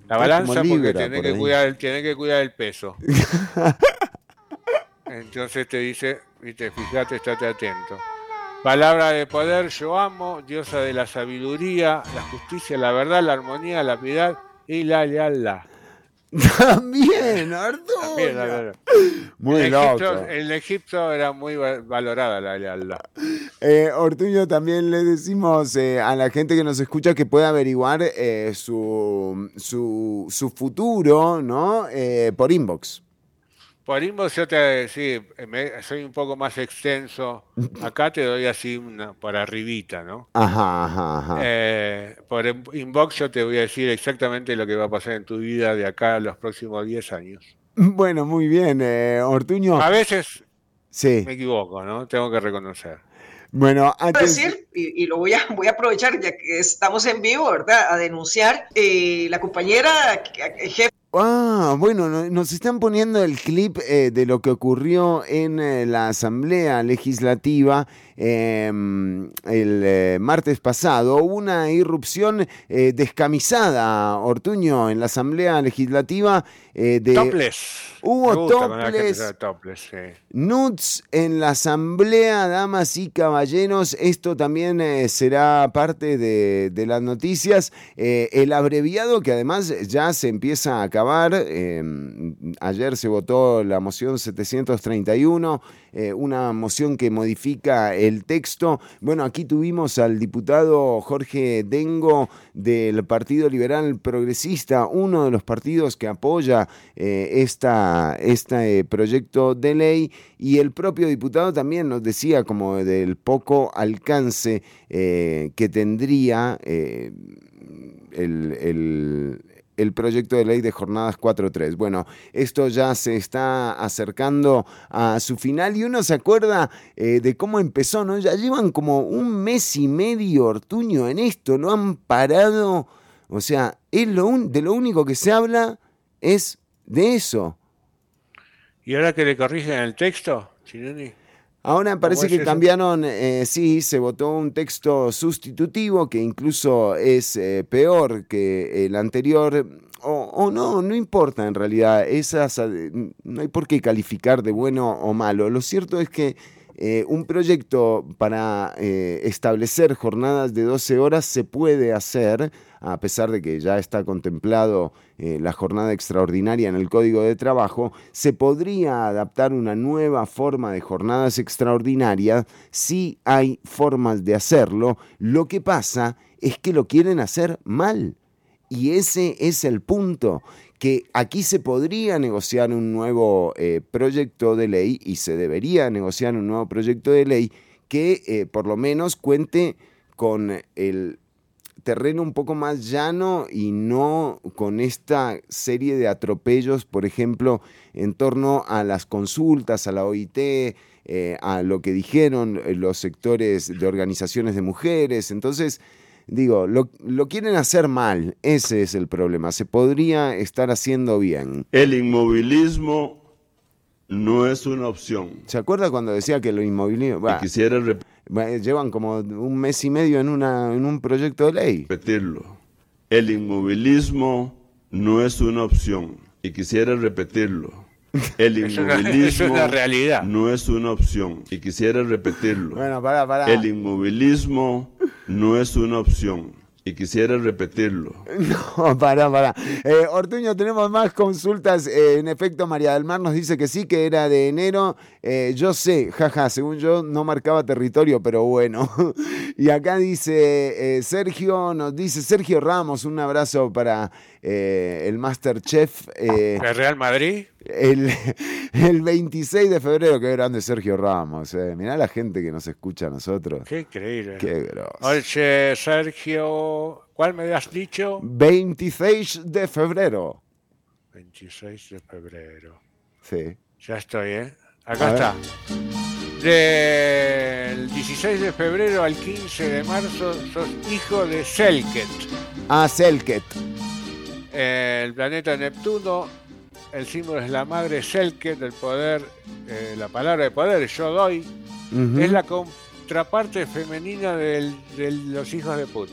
La balanza porque tiene por que, cuidar, el- tiene que cuidar el peso. Entonces te dice, viste, fíjate, estate atento. Palabra de poder, yo amo, diosa de la sabiduría, la justicia, la verdad, la armonía, la piedad y la lealtad. También, Ortuño. También, verdad. Muy en, loco. Egipto, en Egipto era muy va- valorada la lealtad. Eh, Ortuño, también le decimos eh, a la gente que nos escucha que puede averiguar eh, su, su, su futuro, ¿no? Eh, por inbox. Por inbox yo te sí, me- soy un poco más extenso. Acá te doy así una, por arribita, ¿no? Ajá, ajá, ajá. Eh, por in- inbox yo te voy a decir exactamente lo que va a pasar en tu vida de acá a los próximos 10 años. Bueno, muy bien, eh, Ortuño. A veces Sí. me equivoco, ¿no? Tengo que reconocer. Bueno, aten- decir, y, y lo voy a, voy a aprovechar ya que estamos en vivo, ¿verdad? A denunciar eh, la compañera eh, jefe. Ah, bueno, no- nos están poniendo el clip eh, de lo que ocurrió en eh, la Asamblea Legislativa eh, el eh, martes pasado. Hubo una irrupción eh, descamisada, Ortuño, en la Asamblea Legislativa. eh, de, Topless. Hubo topless. sea topless, sí. Nuts en la asamblea, damas y caballeros. Esto también será parte de, de las noticias. El abreviado que además ya se empieza a acabar. eh, ayer se votó la moción 731, eh, una moción que modifica el texto. Bueno, aquí tuvimos al diputado Jorge Dengo del Partido Liberal Progresista, uno de los partidos que apoya eh, esta, este proyecto de ley y el propio diputado también nos decía como del poco alcance eh, que tendría el, el- el proyecto de ley de jornadas 4.3. Bueno, esto ya se está acercando a su final y uno se acuerda eh, de cómo empezó, ¿no? Ya llevan como un mes y medio Ortuño en esto, no han parado, o sea, es lo un- de lo único que se habla es de eso. ¿Y ahora que le corrigen el texto, Chinoni? Ahora parece ¿Cómo es que eso? cambiaron, eh, sí, se votó un texto sustitutivo que incluso es eh, peor que el anterior, o, o no, no importa en realidad, esas, eh, no hay por qué calificar de bueno o malo. Lo cierto es que eh, un proyecto para eh, establecer jornadas de 12 horas se puede hacer, a pesar de que ya está contemplado eh, la jornada extraordinaria en el Código de Trabajo, se podría adaptar una nueva forma de jornadas extraordinarias si hay formas de hacerlo. Lo que pasa es que lo quieren hacer mal. Y ese es el punto, que aquí se podría negociar un nuevo eh, proyecto de ley y se debería negociar un nuevo proyecto de ley que eh, por lo menos cuente con el terreno un poco más llano y no con esta serie de atropellos, por ejemplo, en torno a las consultas, a la OIT, eh, a lo que dijeron los sectores de organizaciones de mujeres. Entonces, digo, lo, lo quieren hacer mal, ese es el problema. Se podría estar haciendo bien. El inmovilismo no es una opción. ¿Se acuerda cuando decía que lo inmovilismo... Quisiera llevan como un mes y medio en, una, en un proyecto de ley. Repetirlo. El inmovilismo no es una opción. Y quisiera repetirlo. El inmovilismo realidad. no es una opción. Y quisiera repetirlo. Bueno, para, para. El inmovilismo no es una opción. Y quisiera repetirlo. No, para, para. Eh, Ortuño, tenemos más consultas. Eh, en efecto, María del Mar nos dice que sí, que era de enero. Eh, yo sé, jaja, según yo no marcaba territorio, pero bueno. y acá dice Sergio, nos dice Sergio Ramos, un abrazo para el Masterchef. ¿El Real Madrid? El, el, 26 de febrero, qué grande Sergio Ramos. Eh. Mirá la gente que nos escucha a nosotros. Qué increíble. Qué grosso. Oye, Sergio, ¿cuál me has dicho? 26 de febrero. 26 de febrero. Sí. Ya estoy, ¿eh? Acá está. Del 16 de febrero al 15 de marzo sos hijo de Selket. Ah, Selket. El planeta Neptuno el símbolo es la madre Selke del poder, eh, la palabra de poder, yo doy, es la contraparte femenina de los hijos de Put.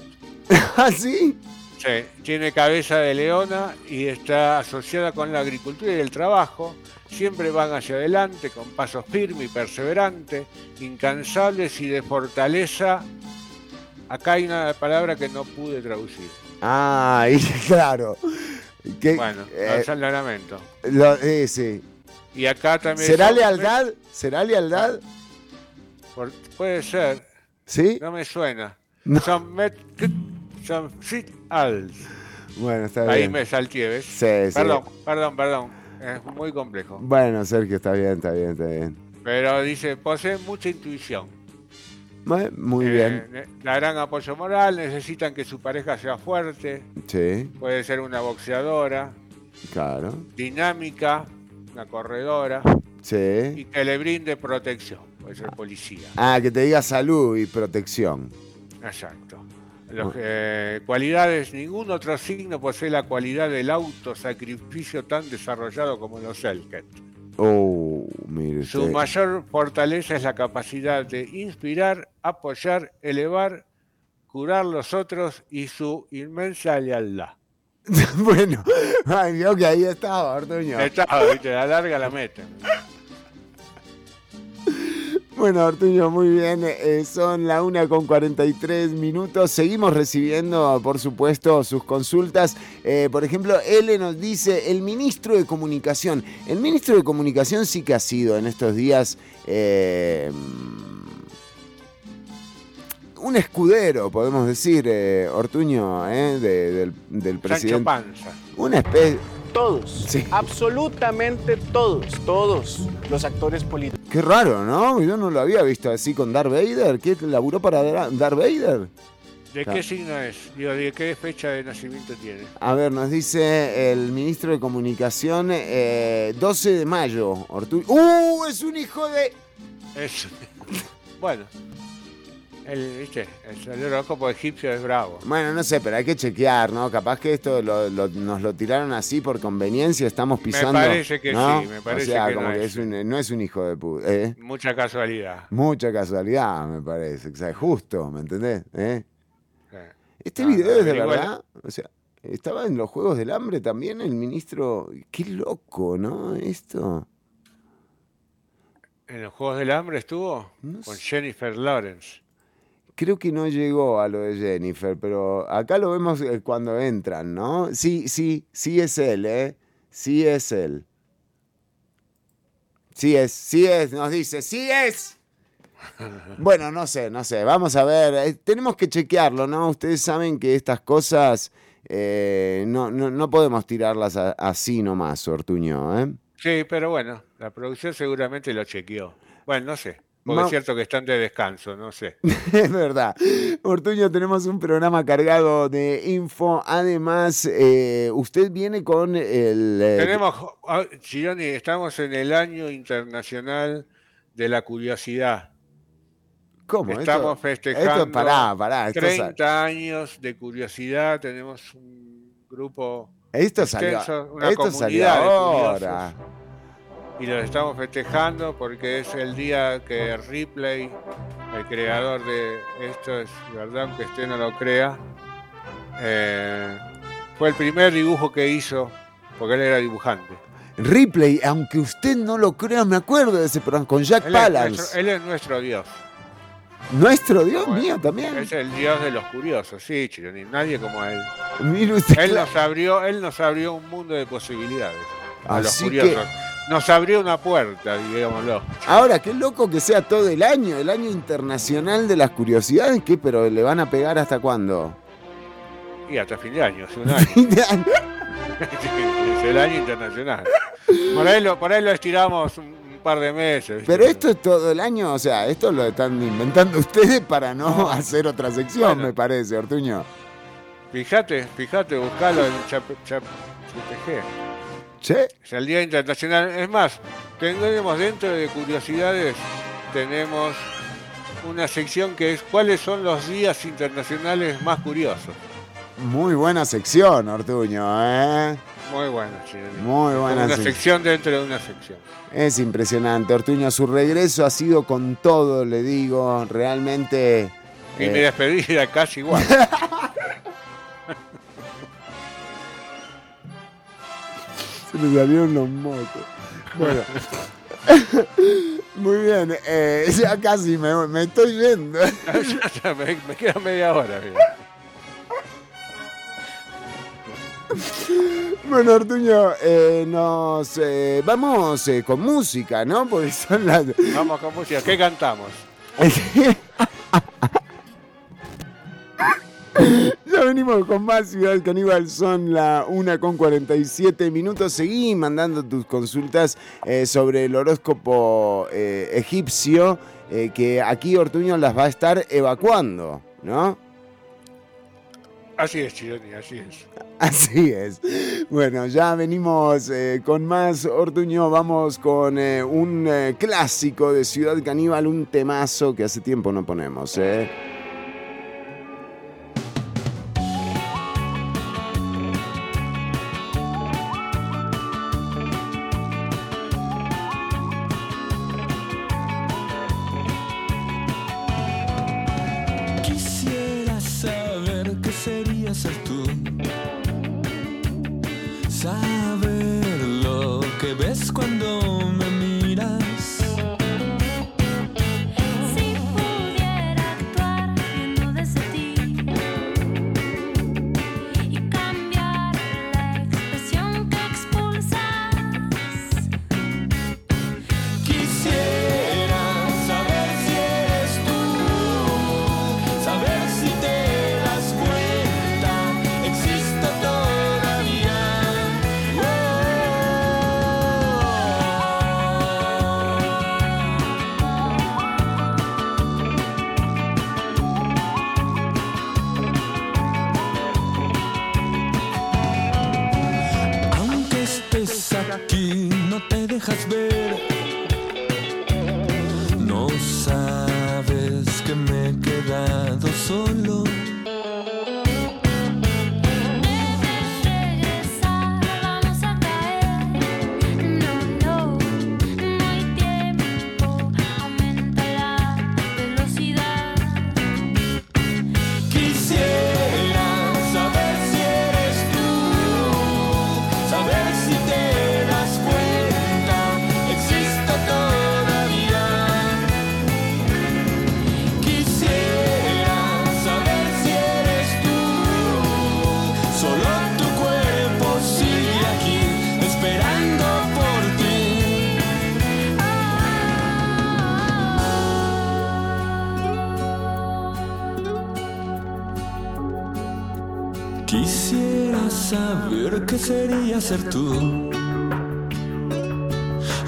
¿Ah, sí? Sí, tiene cabeza de leona y está asociada con la agricultura y el trabajo. Siempre van hacia adelante con pasos firmes y perseverantes, incansables y de fortaleza. Acá hay una palabra que no pude traducir. Ah, claro bueno, eh, lamento. Lo, eh, sí. Y acá también. ¿Será lealtad? ¿Será lealtad? puede ser. ¿Sí? No me suena. Son, son Bueno, está bien. Ahí me salté, ¿ves? Sí, perdón, perdón, perdón. Es muy complejo. Bueno, Sergio, está bien, está bien, está bien. Pero dice, posee mucha intuición. Muy eh, bien. La gran apoyo moral, necesitan que su pareja sea fuerte. Sí. Puede ser una boxeadora. Claro. Dinámica, una corredora. Sí. Y que le brinde protección. Puede ser policía. Ah, que te diga salud y protección. Exacto. Los, eh, cualidades, ningún otro signo posee la cualidad del autosacrificio tan desarrollado como los Elket. Oh, mire Su mayor fortaleza es la capacidad de inspirar, apoyar, elevar, curar los otros y su inmensa lealtad. bueno, ay, que ahí estaba, Artuño. Estaba, viste, la larga la meta. Bueno, Artuño, muy bien. Eh, son la una con 43 minutos. Seguimos recibiendo, por supuesto, sus consultas. Eh, por ejemplo, L nos dice, el ministro de Comunicación. El ministro de Comunicación sí que ha sido en estos días... Eh, un escudero, podemos decir, Ortuño, del, del presidente. Panza. Una especie todos, absolutamente todos, todos los actores políticos. Qué raro, ¿no? Yo no lo había visto así con Darth Vader. ¿Qué laburó para Darth Vader? ¿De qué signo es? Digo, ¿de qué fecha de nacimiento tiene? A ver, nos dice el ministro de Comunicación, 12 eh, de mayo. ¡Uh! Es un hijo de... Es... bueno. El, ¿viste? el horóscopo egipcio es bravo. Bueno, no sé, pero hay que chequear, ¿no? Capaz que esto nos lo tiraron así por conveniencia, estamos pisando. Me parece que sí, me parece o sea, que como no que es. un, no es un hijo de puta. ¿eh? Mucha casualidad. Mucha casualidad, me parece. O sea, justo, ¿me entendés? ¿Eh? Este video es de verdad. O sea, estaba en los Juegos del Hambre también el ministro. Qué loco, ¿no? Esto. ¿En los Juegos del Hambre estuvo? Con Jennifer Lawrence. Creo que no llegó a lo de Jennifer, pero acá lo vemos eh, cuando entran, ¿no? Sí, sí, sí es él, ¿eh? Sí es él. Sí es, sí es, nos dice, sí es. Bueno, no sé, no sé, vamos a ver, eh, tenemos que chequearlo, ¿no? Ustedes saben que estas cosas eh, no, no, podemos tirarlas así nomás, Ortuño, ¿eh? Sí, pero bueno, la producción seguramente lo chequeó. Bueno, no sé. Porque es cierto que están de descanso, no sé. es verdad. Ortuño, tenemos un programa cargado de info. Además, eh, usted viene con el... Eh, tenemos, ah, Chironi, estamos en el año internacional de la curiosidad. ¿Cómo? Estamos festejando esto, pará, pará, 30 años de curiosidad. Tenemos un grupo esto salió, esto salió ahora. Y los estamos festejando porque es el día que Ripley, el creador de esto, es verdad, aunque usted no lo crea, eh, fue el primer dibujo que hizo, porque él era dibujante. Ripley, aunque usted no lo crea, me acuerdo de ese programa con Jack Él es, Palance. nuestro, él es nuestro dios. Nuestro Dios mío también. Es el dios de los curiosos, sí, Chironi, nadie como él. Usted, Él claro. nos abrió, él nos abrió un mundo de posibilidades a los Así curiosos. que- Nos abrió una puerta, digámoslo. Ahora, qué loco que sea todo el año, el año internacional de las curiosidades, ¿qué? Pero le van a pegar hasta cuándo? Y hasta fin de año, hace un año. es el año internacional. Por ahí lo, por ahí lo estiramos un, un par de meses. Pero esto es todo el año, o sea, esto lo están inventando ustedes para no hacer otra sección, Bueno. me parece, Ortuño. Fíjate, fíjate, buscalo en Chap, Chap-. ¿Sí? Es el Día Internacional. Es más, tenemos dentro de curiosidades, tenemos una sección que es cuáles son los días internacionales más curiosos. Muy buena sección, Ortuño, ¿eh? Muy bueno, Chironi. Muy buena Una sección. sección dentro de una sección. Es impresionante, Ortuño. Su regreso ha sido con todo, le digo, realmente. Y eh, mi despedida casi igual. Se le salieron los mocos. Bueno. Muy bien, eh, ya casi me, me estoy yendo. me, me queda media hora. mira. Bueno, Ortuño, eh, nos eh, vamos eh, con música, ¿no? Porque son las. Vamos con música. ¿Qué cantamos? Ya venimos con más Ciudad Caníbal, son la 1 con 47 minutos. Seguí mandando tus consultas eh, sobre el horóscopo eh, egipcio, eh, que aquí Ortuño las va a estar evacuando, ¿no? Así es, Chironi, así es. Así es. Bueno, ya venimos eh, con más Ortuño. Vamos con eh, un eh, clásico de Ciudad Caníbal, un temazo que hace tiempo no ponemos, ¿eh? Que ser tú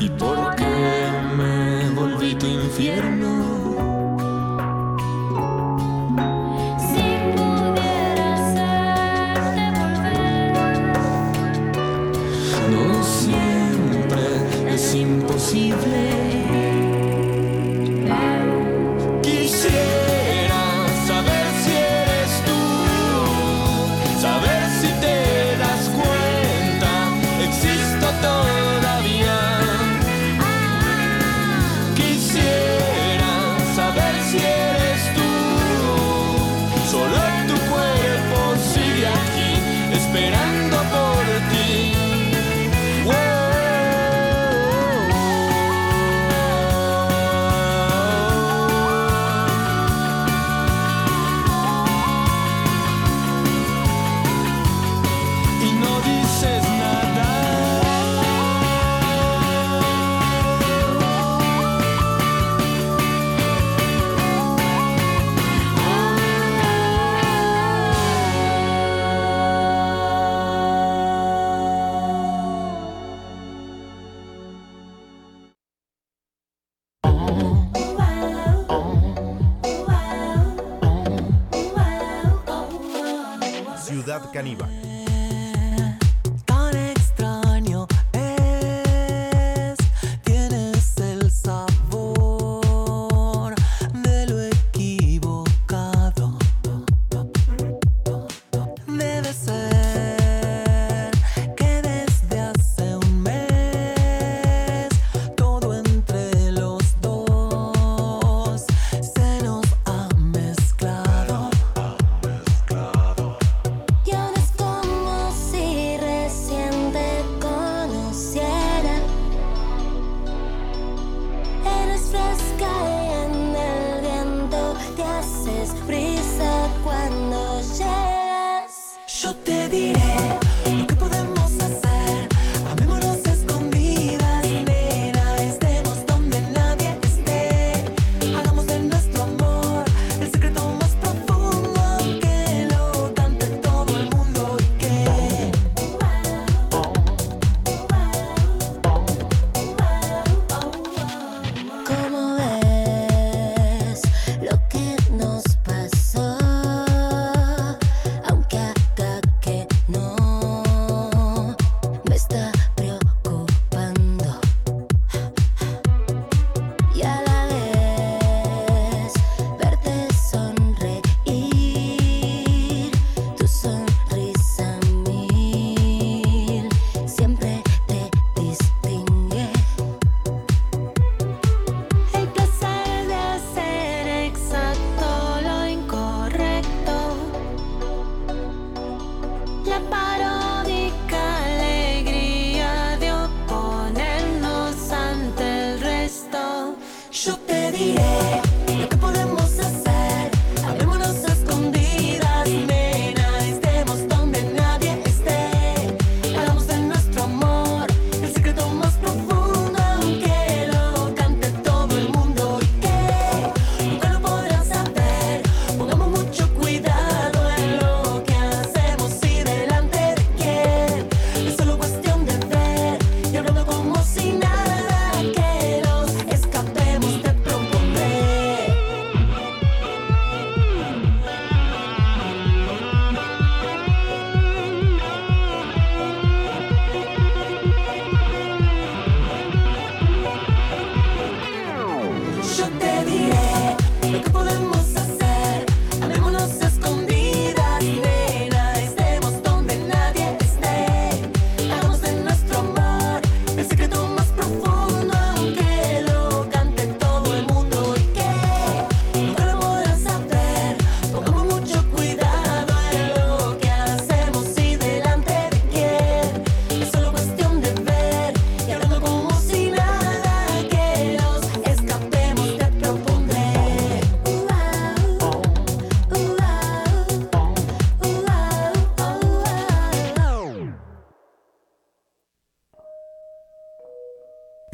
y por qué me volví tu infierno.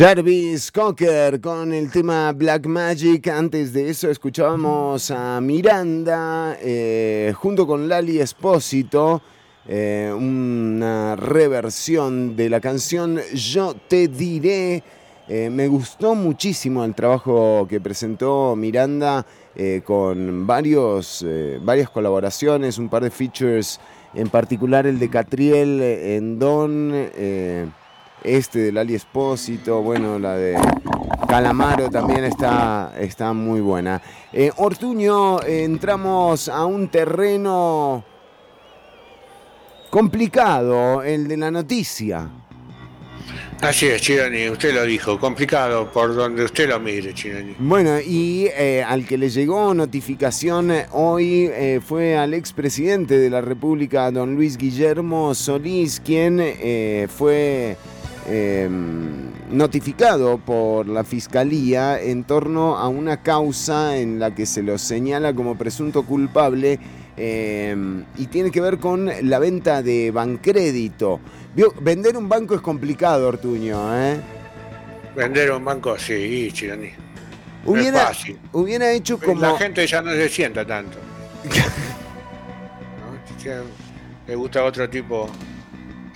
Jarvis Cocker con el tema Black Magic. Antes de eso escuchábamos a Miranda eh, junto con Lali Espósito. eh, una reversión de la canción Yo te diré. Eh, me gustó muchísimo el trabajo que presentó Miranda con varios, varias colaboraciones, un par de features, en particular el de Catriel en Don, este del Ali Espósito, bueno, la de Calamaro también está, está muy buena. Eh, Ortuño, eh, entramos a un terreno complicado, el de la noticia. Así es, Chironi, usted lo dijo, complicado por donde usted lo mire, Chironi. Bueno, y eh, al que le llegó notificación eh, hoy eh, fue al expresidente de la República, don Luis Guillermo Solís, quien eh, fue eh, notificado por la Fiscalía en torno a una causa en la que se lo señala como presunto culpable eh, y tiene que ver con la venta de bancrédito. Vender un banco es complicado, Ortuño, ¿eh? Vender un banco, sí, Chironi. No es Hubiera, fácil. hubiera hecho como... La gente ya no se sienta tanto. ¿No? Le gusta otro tipo.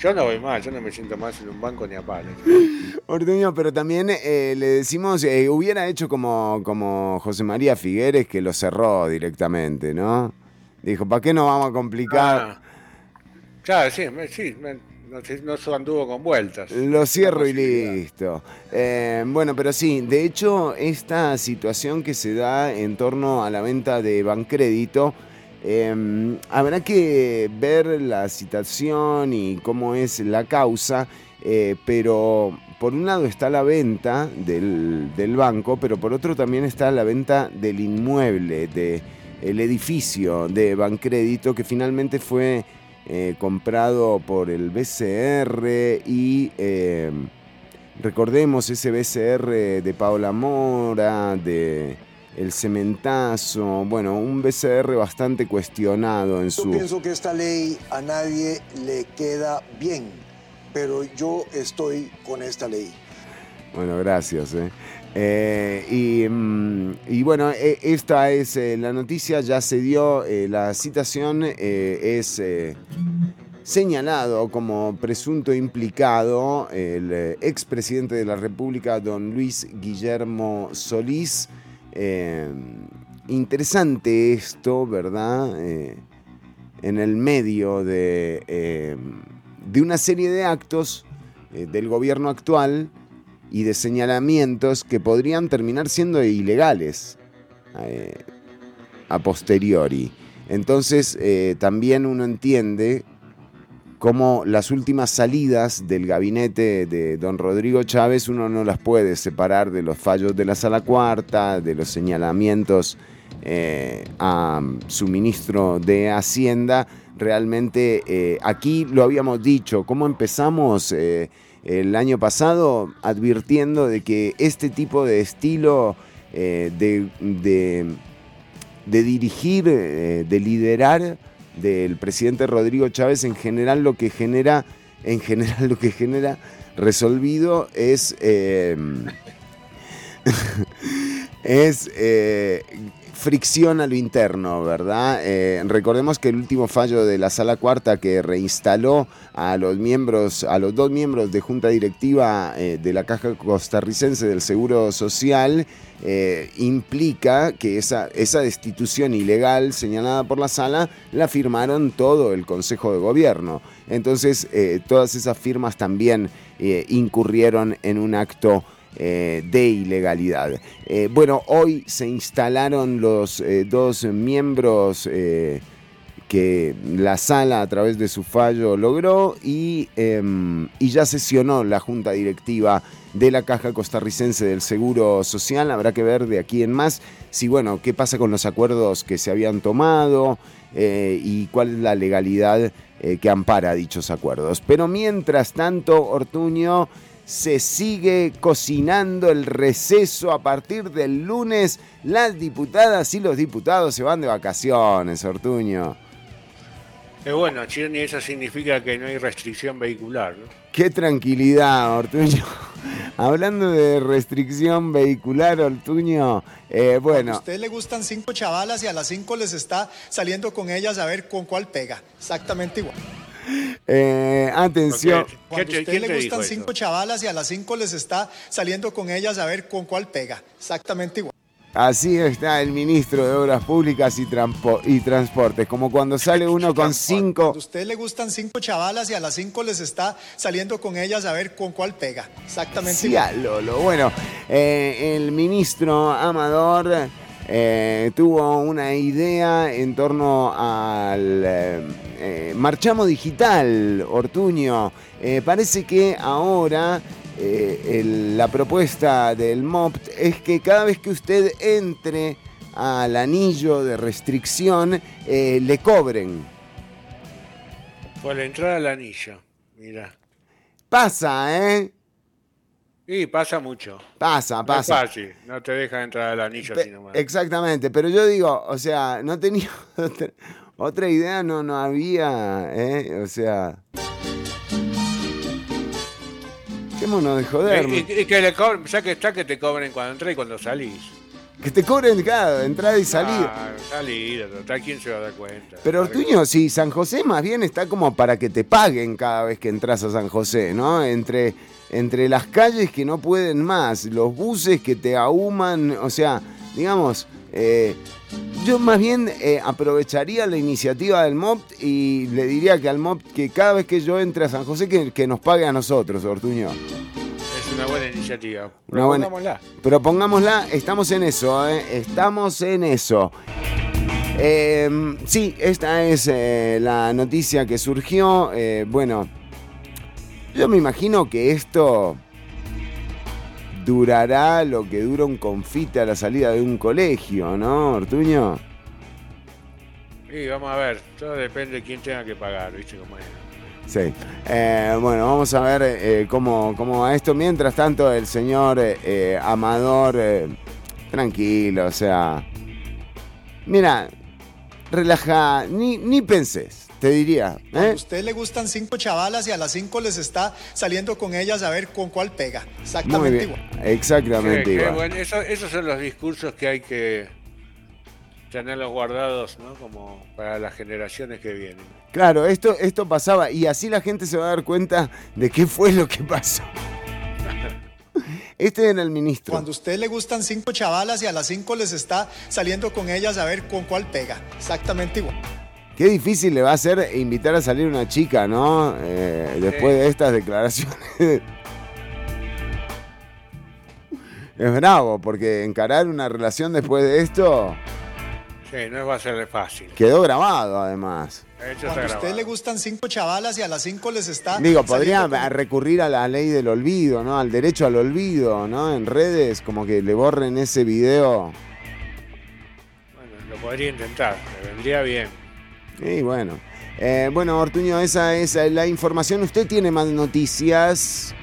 Yo no voy más, yo no me siento más en un banco ni a palo. Ortuño, pero también eh, le decimos, eh, hubiera hecho como, como José María Figueres que lo cerró directamente, ¿no? Dijo, ¿para qué nos vamos a complicar? Ah, claro, sí, me- sí, me- no, se- no anduvo con vueltas. Lo cierro y listo. Eh, bueno, pero sí, de hecho, esta situación que se da en torno a la venta de Bancrédito, eh, habrá que ver la situación y cómo es la causa, eh, pero por un lado está la venta del, del banco, pero por otro también está la venta del inmueble, de el edificio de Bancrédito que finalmente fue eh, comprado por el BCR y eh, recordemos ese BCR de Paola Mora, de El Cementazo, bueno, un BCR bastante cuestionado en Yo su... pienso que esta ley a nadie le queda bien, pero yo estoy con esta ley. Bueno, gracias. eh. Eh, y, mm, y bueno, eh, esta es eh, la noticia, ya se dio, eh, la citación es señalado como presunto implicado el expresidente de la República, don Luis Guillermo Solís. Eh, interesante esto, ¿verdad? Eh, en el medio de, eh, de una serie de actos del gobierno actual y de señalamientos que podrían terminar siendo ilegales a posteriori. Entonces también uno entiende cómo las últimas salidas del gabinete de don Rodrigo Chávez uno no las puede separar de los fallos de la sala cuarta, de los señalamientos eh, a su ministro de Hacienda. Realmente eh, aquí lo habíamos dicho, cómo empezamos eh, el año pasado advirtiendo de que este tipo de estilo de, dirigir, de liderar del presidente Rodrigo Chávez en general lo que genera, en general lo que genera resolvido es, eh, es eh, fricción a lo interno, ¿verdad? Eh, recordemos que el último fallo de la sala cuarta que reinstaló a los miembros, a los dos miembros de junta directiva de la Caja Costarricense del Seguro Social, eh, implica que esa, esa destitución ilegal señalada por la sala la firmaron todo el Consejo de Gobierno. Entonces, eh, todas esas firmas también eh, incurrieron en un acto de ilegalidad. Bueno, hoy se instalaron los dos miembros que la sala a través de su fallo logró y, em, y ya sesionó la junta directiva de la Caja Costarricense del Seguro Social. Habrá que ver de aquí en más si, bueno, qué pasa con los acuerdos que se habían tomado eh, y cuál es la legalidad eh, que ampara dichos acuerdos. Pero mientras tanto, Ortuño se sigue cocinando el receso a partir del lunes. Las diputadas y los diputados se van de vacaciones, Ortuño. Eh, bueno, Chirni, eso significa que no hay restricción vehicular, ¿no? Qué tranquilidad, Ortuño. Hablando de restricción vehicular, Ortuño, eh, A bueno, usted le gustan cinco chavalas y a las cinco les está saliendo con ellas a ver con cuál pega. Exactamente igual. eh, atención. Cuando a te- usted le gustan eso? cinco chavalas y a las cinco les está saliendo con ellas a ver con cuál pega. Exactamente igual. Así está el ministro de Obras Públicas y, y Transportes, como cuando sale uno con cinco... A usted le gustan cinco chavalas y a las cinco les está saliendo con ellas a ver con cuál pega. Exactamente Sí, a Lolo. Bueno, eh, el ministro Amador eh, tuvo una idea en torno al eh, eh, marchamo digital, Ortuño. Parece que ahora eh, el- la propuesta del MOPT es que cada vez que usted entre al anillo de restricción, eh, le cobren. Por la entrada al anillo, mira. Pasa, ¿eh? Y pasa mucho. Pasa, No pasa. es fácil, no te dejan entrar al anillo Pe- nomás. Exactamente, pero yo digo, o sea, no tenía otra, otra idea, no, no había, ¿eh? O sea... Dejémonos de joder. Y, y- y que le cobren, ya que está que te cobren cuando entras y cuando salís. Que te cobren cada entrada y salida. Ah, salida, total, ¿quién se va a dar cuenta? Pero Ortuño, sí, San José más bien está como para que te paguen cada vez que entras a San José, ¿no? Entre, entre las calles que no pueden más, los buses que te ahuman, o sea, digamos, eh, yo más bien eh, aprovecharía la iniciativa del MOPT y le diría que al MOPT que cada vez que yo entre a San José que, que nos pague a nosotros, Ortuño. Es una buena iniciativa. Una buena- Propongámosla. Propongámosla, estamos en eso, ¿eh? estamos en eso. Eh, sí, esta es la noticia que surgió. bueno, yo me imagino que esto durará lo que dura un confite a la salida de un colegio, ¿no, Ortuño? Sí, vamos a ver. Todo depende de quién tenga que pagar, ¿viste cómo es? Sí. Eh, bueno, vamos a ver eh, cómo, cómo va esto. Mientras tanto, el señor eh, Amador, eh, tranquilo, o sea. Mira, relaja, ni, ni pensés, te diría. A ¿eh? usted le gustan cinco chavalas y a las cinco les está saliendo con ellas a ver con cuál pega. Exactamente igual. Exactamente qué igual. bueno. Eso- esos son los discursos que hay que tenerlos guardados, ¿no? Como para las generaciones que vienen. Claro, esto, esto pasaba y así la gente se va a dar cuenta de qué fue lo que pasó. Este era el ministro. Cuando a usted le gustan cinco chavalas y a las cinco les está saliendo con ellas a ver con cuál pega. Exactamente igual. Qué difícil le va a ser invitar a salir una chica, ¿no? Eh, después de estas declaraciones. es bravo, porque encarar una relación después de esto Sí, no va a ser fácil. quedó grabado, además. Está Cuando a usted grabado. le gustan cinco chavalas y a las cinco les está Digo, podría con- recurrir a la ley del olvido, ¿no? Al derecho al olvido, ¿no? En redes, como que le borren ese video. Bueno, lo podría intentar, me vendría bien. Y bueno. Eh, bueno, Ortuño, esa es la información. ¿Usted tiene más noticias?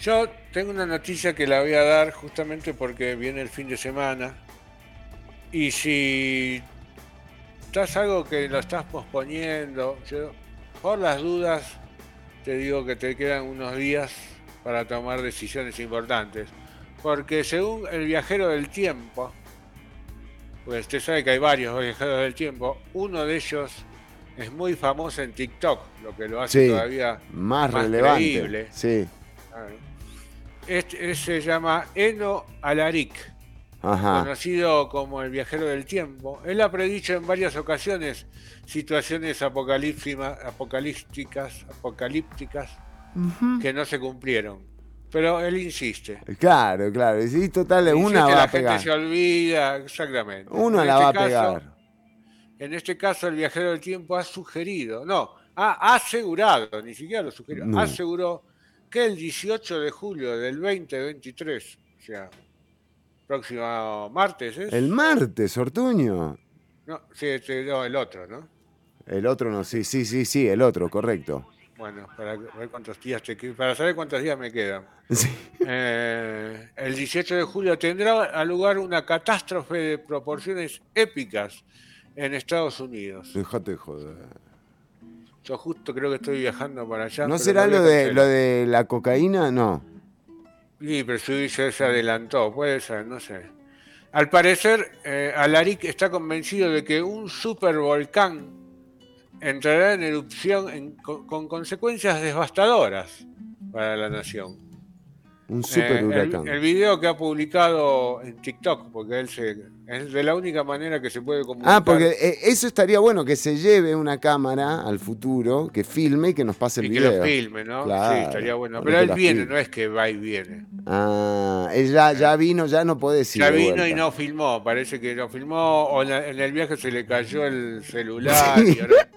Yo tengo una noticia que la voy a dar justamente porque viene el fin de semana. Y si estás algo que lo estás posponiendo, yo por las dudas te digo que te quedan unos días para tomar decisiones importantes. Porque según el viajero del tiempo, pues usted sabe que hay varios viajeros del tiempo, uno de ellos es muy famoso en TikTok, lo que lo hace Sí, todavía más, relevante. creíble. Sí. Claro. Este, se llama Eno Alaric, Ajá. conocido como el viajero del tiempo. Él ha predicho en varias ocasiones situaciones apocalípticas, apocalípticas que no se cumplieron. Pero él insiste. Claro, claro. Y total, Insiste, una va la a pegar. gente se olvida, exactamente. Una En la este va a caso- pegar. En este caso, el viajero del tiempo ha sugerido, no, ha asegurado, ni siquiera lo sugirió, No. aseguró que el 18 de julio del 2023, o sea, próximo martes, ¿es? El martes, Ortuño. No, sí, este, no, el otro, ¿no? El otro no, sí, sí, sí, sí, el otro, correcto. Bueno, para ver cuántos días te para saber cuántos días me quedan. Sí. Eh, el 18 de julio tendrá a lugar una catástrofe de proporciones épicas en Estados Unidos. Déjate joder. Yo justo creo que estoy viajando para allá. ¿No será lo de, lo de la cocaína? No. Sí, pero su ya se adelantó, puede ser, no sé. Al parecer, eh, Alaric está convencido de que un supervolcán entrará en erupción en- con, con consecuencias devastadoras para la nación. Un Eh, super el- huracán. el, video que ha publicado en TikTok, porque él se, es de la única manera que se puede comunicar. Ah, porque eh, eso estaría bueno, que se lleve una cámara al futuro, que filme y que nos pase el y que video. lo filme, ¿no? Claro, sí, estaría bueno. Pero él viene, filme. no es que va y viene. Ah, él ya, ya vino, ya no puede decir. Ya vino y no filmó, parece que no filmó, o en, el viaje se le cayó el celular Sí. y ahora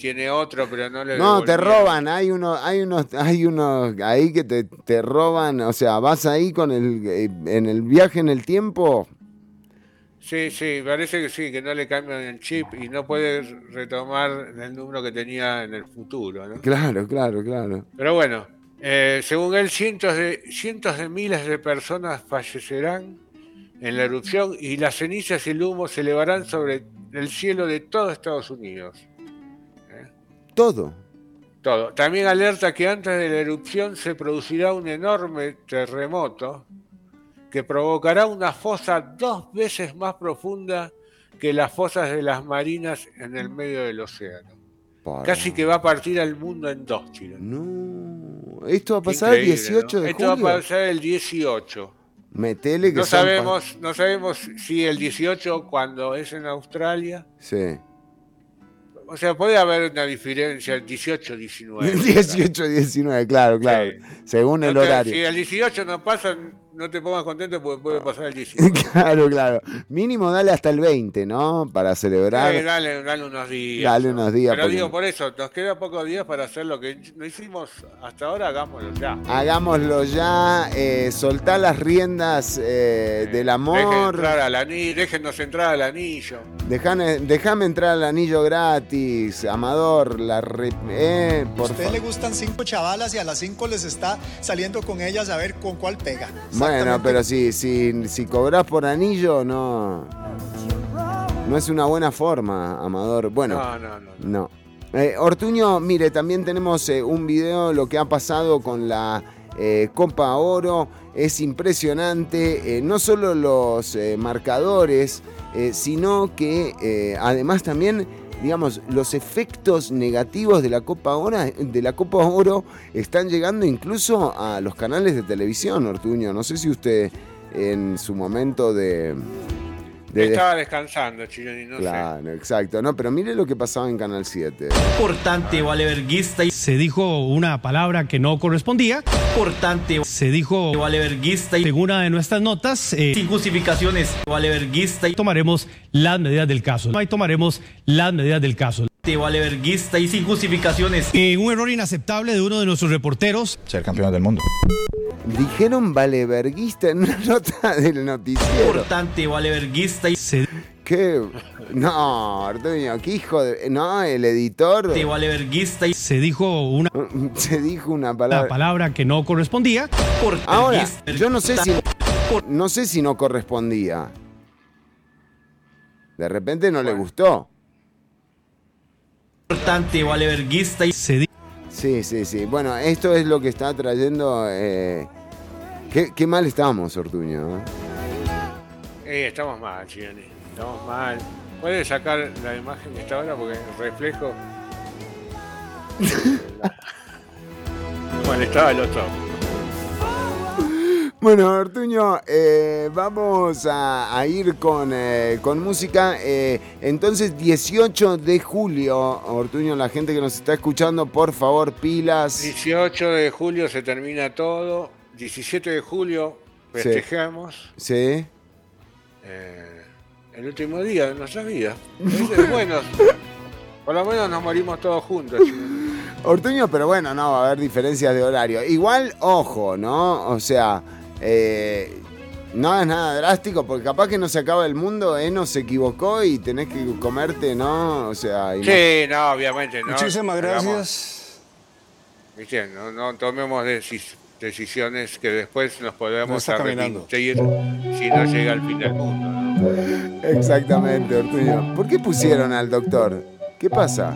tiene otro, pero no le No, te roban, hay unos, hay unos, hay unos ahí que te, te roban, o sea, vas ahí con el, eh, en el viaje en el tiempo, Sí, sí, parece que sí, que no le cambian el chip y no puede retomar el número que tenía en el futuro, ¿no? claro, claro, claro. Pero bueno, eh, según él, cientos de, cientos de miles de personas fallecerán en la erupción y las cenizas y el humo se elevarán sobre el cielo de todo Estados Unidos. Todo. Todo. También alerta que antes de la erupción se producirá un enorme terremoto que provocará una fosa dos veces más profunda que las fosas de las marinas en el medio del océano. Para. Casi que va a partir al mundo en dos, chicos. No. Esto va a pasar el Increíble, 18 ¿no? de Esto julio. va a pasar el 18. Metele que No son pa- sabemos, no sabemos si el 18 cuando es en Australia. Sí. O sea, puede haber una diferencia el 18-19. 18, 19, claro, claro. Según el horario. Si el 18 no pasa, no te pongas contento porque puede pasar el 19. claro, claro. Mínimo dale hasta el 20, ¿no? Para celebrar. Eh, dale, dale unos días. Dale unos días. Pero porque- digo, por eso, nos queda pocos días para hacer lo que no hicimos hasta ahora, hagámoslo ya. Hagámoslo ya, eh, soltá las riendas eh, del Dejen amor. entrar al anillo, déjennos entrar al anillo. Dejame, déjame entrar al anillo gratis, Amador, la re- eh, A usted fa- le gustan cinco chavalas y a las cinco les está saliendo con ellas a ver con cuál pega. Bueno, Exactamente. pero si, si, por anillo, no. No es una buena forma, Amador. Bueno, No, no, no. no. Eh, Ortuño, mire, también tenemos eh, un video, lo que ha pasado con la eh, Copa Oro. Es impresionante, no solo los marcadores, sino que además también, digamos, los efectos negativos de la Copa Oro, de la Copa Oro están llegando incluso a los canales de televisión, Ortuño. No sé si usted en su momento de... de- Estaba descansando, Chironi, no sé. Claro, exacto. No, pero mire lo que pasaba en Canal 7. Importante, valeverguista. y Se dijo una palabra que no correspondía. Importante. Se dijo valeverguista. y Según una de nuestras notas, eh, sin justificaciones, valeverguista. Y tomaremos las medidas del caso. Ahí tomaremos las medidas del caso. Valeverguista y sin justificaciones. Eh, un error inaceptable de uno de nuestros reporteros. Ser campeones del mundo. Dijeron valeverguista en una nota del noticiero. Importante, valeverguista. y Se ¿Qué? No, Ortuño, qué hijo de. No, el editor. valeverguista. y Se dijo una Se dijo una palabra. palabra que no correspondía. Ahora, yo no sé si. No sé si no correspondía. De repente no le gustó. Importante, valeverguista. y Se Sí, sí, sí. Bueno, esto es lo que está trayendo. eh, Qué, qué mal estamos, Ortuño. ¿eh? Estamos mal, Chironi. Estamos mal. ¿Puedes sacar la imagen que está ahora? Porque el reflejo. bueno, estaba el otro. Bueno, Ortuño, eh, vamos a, a ir con, eh, con música. Eh, entonces, 18 de julio, Ortuño, la gente que nos está escuchando, por favor, pilas. 18 de julio se termina todo. 17 de julio Sí. festejamos Sí. eh, el último día de nuestra vida. Es de buenos. Por lo menos nos morimos todos juntos. Ortuño, pero bueno, no, va a haber diferencias de horario. Igual, ojo, ¿no? O sea, eh, no es nada drástico, porque capaz que no se acaba el mundo, Eno se equivocó y tenés que comerte, ¿no? O sea, no- Sí, no, obviamente no. Muchísimas gracias. ¿Viste? No, no tomemos decis- decisiones que después nos No podemos caminando. arrepentir si no llega al fin del mundo. ¿no? Exactamente, Ortuño. ¿Por qué pusieron al doctor? ¿Qué pasa?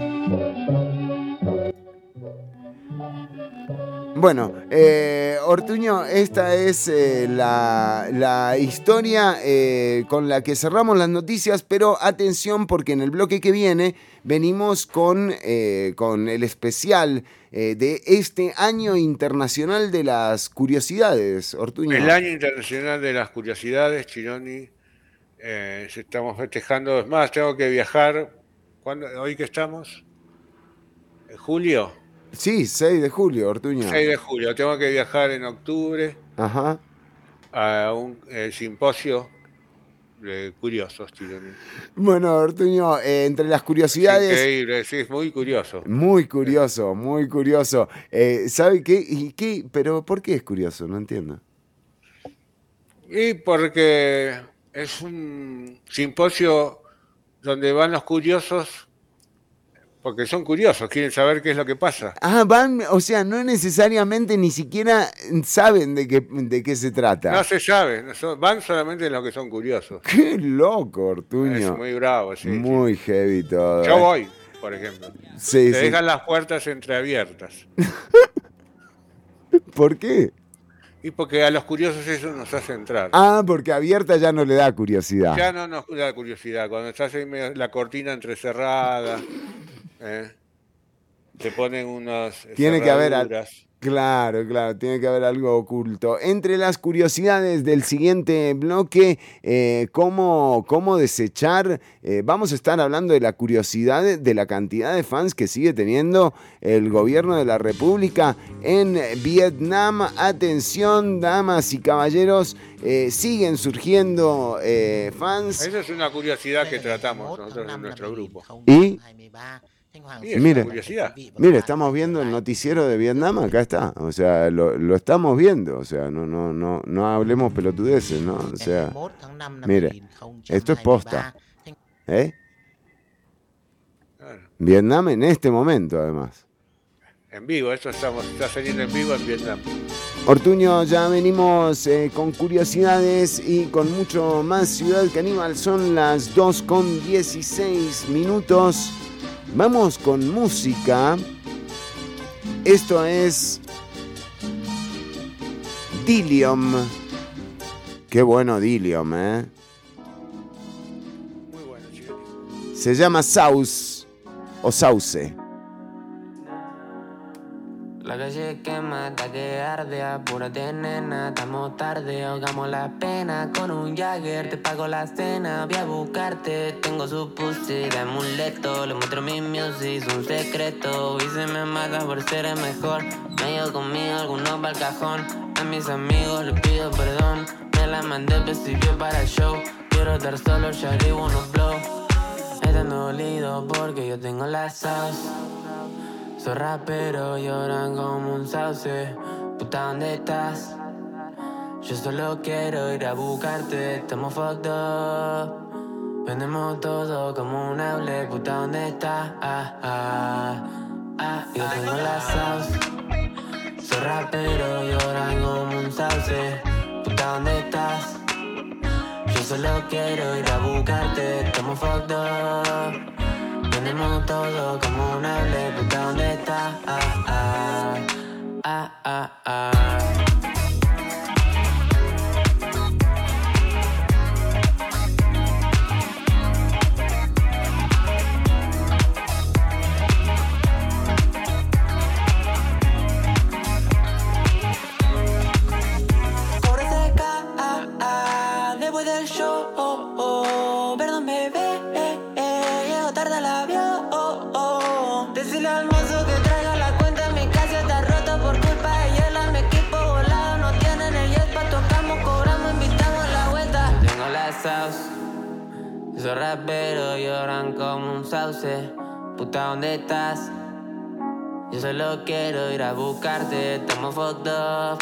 Bueno, eh, Ortuño, esta es eh, la, historia eh, con la que cerramos las noticias, pero atención porque en el bloque que viene venimos con, eh, con el especial eh, de este año internacional de las curiosidades, Ortuño. El año internacional de las curiosidades, Chironi, eh, estamos festejando. Es más, tengo que viajar. ¿Cuándo? ¿Hoy que estamos? ¿En julio? Sí, 6 de julio, Ortuño. 6 de julio. Tengo que viajar en octubre Ajá. a un eh, simposio de curiosos. Bueno, Ortuño, eh, entre las curiosidades... Increíble, sí, es muy curioso. Muy curioso, muy curioso. Eh, ¿Sabe qué? ¿Y qué? ¿Pero por qué es curioso? No entiendo. Y porque es un simposio donde van los curiosos, porque son curiosos, quieren saber qué es lo que pasa. Ah, van, o sea, no necesariamente ni siquiera saben de qué, de qué se trata. No se sabe, van solamente los que son curiosos. Qué loco, Ortuño. Es muy bravo, sí. Muy heavy todo. Yo eh. voy, por ejemplo. Sí, Te sí. dejan las puertas entreabiertas. ¿Por qué? Y porque a los curiosos eso nos hace entrar. Ah, porque abierta ya no le da curiosidad. Ya no nos da curiosidad. Cuando estás ahí medio- la cortina entrecerrada, ¿eh? te ponen unas Tiene que haber. Claro, claro, tiene que haber algo oculto. Entre las curiosidades del siguiente bloque, eh, cómo, cómo desechar, eh, vamos a estar hablando de la curiosidad de, la cantidad de fans que sigue teniendo el gobierno de la República en Vietnam. Atención, damas y caballeros, eh, siguen surgiendo fans. Esa es una curiosidad que tratamos nosotros en nuestro grupo. Y Sí, Mire, estamos viendo el noticiero de Vietnam, acá está. O sea, lo, lo estamos viendo. O sea, no, no, no, no hablemos pelotudeces, ¿no? O sea, mire, esto es posta. ¿Eh? Vietnam en este momento, además. En vivo, esto estamos, está saliendo en vivo en Vietnam. Ortuño, ya venimos eh, con curiosidades y con mucho más Ciudad Caníbal. Son las 2 con 16 minutos. Vamos con música. Esto es Dilium. Qué bueno Dilium, ¿eh? Se llama Saus o Sauce. La calle quema, hasta que arde, apúrate nena, estamos tarde, ahogamos la pena. Con un Jagger, te pago la cena, voy a buscarte, tengo su pussy de amuleto, le muestro mi music, un secreto, y se me mata por ser el mejor, me llevo conmigo algunos para el cajón, a mis amigos les pido perdón, me la mandé principio para el show, quiero estar solo, ya unos blow, están dolido porque yo tengo la sauce. Soy rapero, lloran como un sauce. Puta, ¿dónde estás? Yo solo quiero ir a buscarte, estamos fucked up. Vendemos todo como un hable, puta, ¿dónde estás? Ah, ah, ah. Yo tengo la sauce. Soy rapero, lloran como un sauce. Puta, ¿dónde estás? Yo solo quiero ir a buscarte, estamos fucked up. Tenemos todo como un hable, puta, ¿dónde está? Ah, ah, ah, ah, ah. Soy rapero, lloran como un sauce, puta, ¿dónde estás? Yo solo quiero ir a buscarte, estamos fucked up.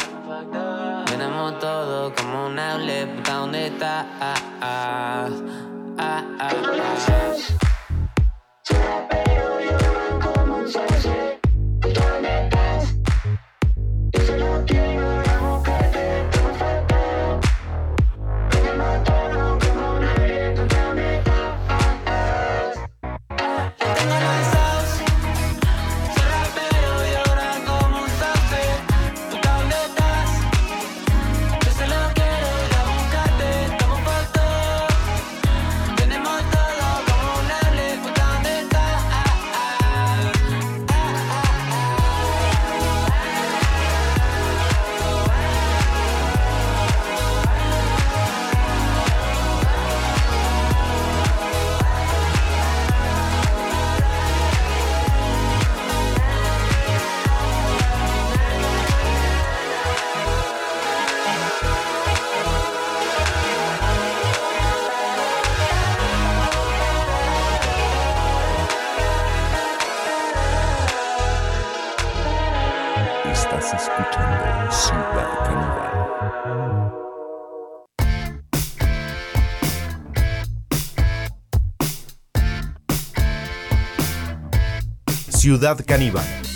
Tenemos todo como un hable, puta, ¿dónde está? Ah, ah, ah, ah, ah. Ciudad Caníbal. Ciudad Caníbal.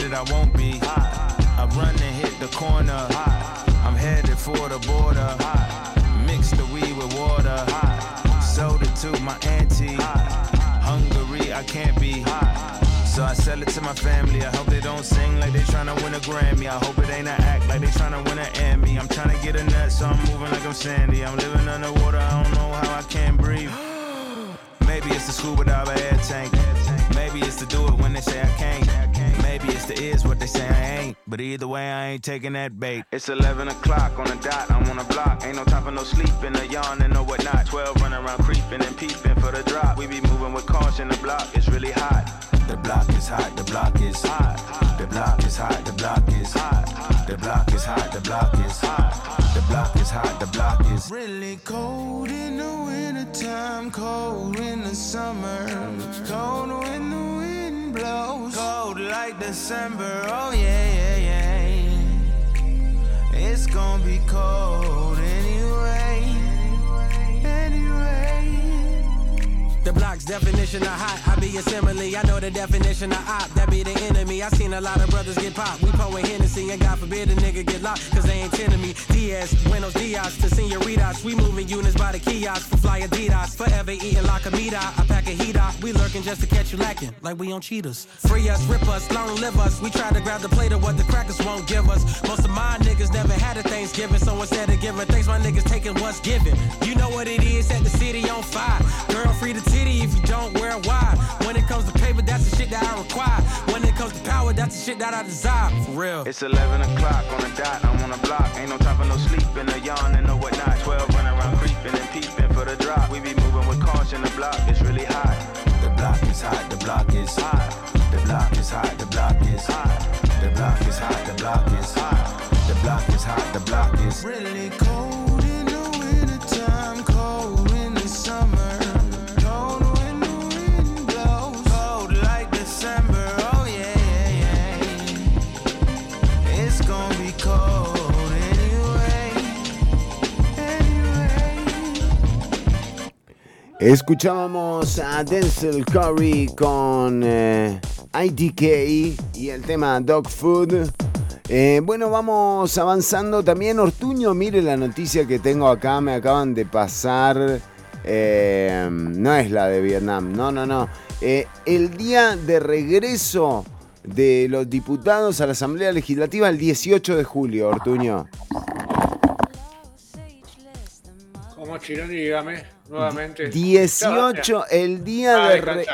Incarcerated, I won't be. I run and hit the corner. I'm headed for the border. Mix the weed with water. Sold it to my auntie. Hungary, I can't be. So I sell it to my family. I hope they don't sing like they tryna win a Grammy. I hope it ain't an act like they tryna win an Emmy. I'm tryna get a nut, so I'm moving like I'm Sandy. I'm living underwater, I don't know how I can't breathe. Maybe it's the scuba dive air tank. Maybe it's to do it when they say I can't. Maybe it's the is what they say I ain't. But either way, I ain't taking that bait. It's 11 o'clock on the dot, I'm on the block. Ain't no time for no sleeping, or yawning, or whatnot. 12 running around creeping and peeping for the drop. We be moving with caution, the block is really hot. The block is hot, the block is hot. The block is hot, the block is hot. The block is hot, the block is hot. The block is hot, the block is Really cold in the wintertime, cold in the summer, cold when the wind blows, cold like December. Oh yeah, yeah, yeah. It's gonna be cold The block's definition of hot, I be a simile. I know the definition of op, that be the enemy. I seen a lot of brothers get popped. We pouring Hennessy, and God forbid a nigga get locked, cause they ain't ten tending me. Diaz, Buenos Dias to senoritas. We moving units by the kiosk for fly Adidas. Forever eating la comida. I pack a heat out. We lurking just to catch you lacking, like we on cheaters. Free us, rip us, long live us. We try to grab the plate of what the crackers won't give us. Most of my niggas never had a Thanksgiving, so instead of giving thanks, my niggas taking what's given. You know what it is, set the city on fire. Girl, free the titty if you don't wear it wide. When it comes to paper, that's the shit that I require. When it comes to power, that's the shit that I desire. For real. It's 11 o'clock on the dot, I'm on the block. Ain't no time for no sleeping, or yawning, or whatnot. 12 running around creeping and peeping for the drop. We be moving with caution, the block is really hot. The block is hot, the block is hot. The block is hot, the block is hot. The block is hot, the block is hot. The block is hot, the block is Really cold Escuchábamos a Denzel Curry con eh, IDK y el tema Dog Food. Eh, bueno, vamos avanzando también. Ortuño, mire la noticia que tengo acá, me acaban de pasar. eh, no es la de Vietnam, no, no, no. Eh, el día de regreso de los diputados a la Asamblea Legislativa el 18 de julio, Ortuño. Como Chironi, dígame nuevamente. 18, el día Ah, de re-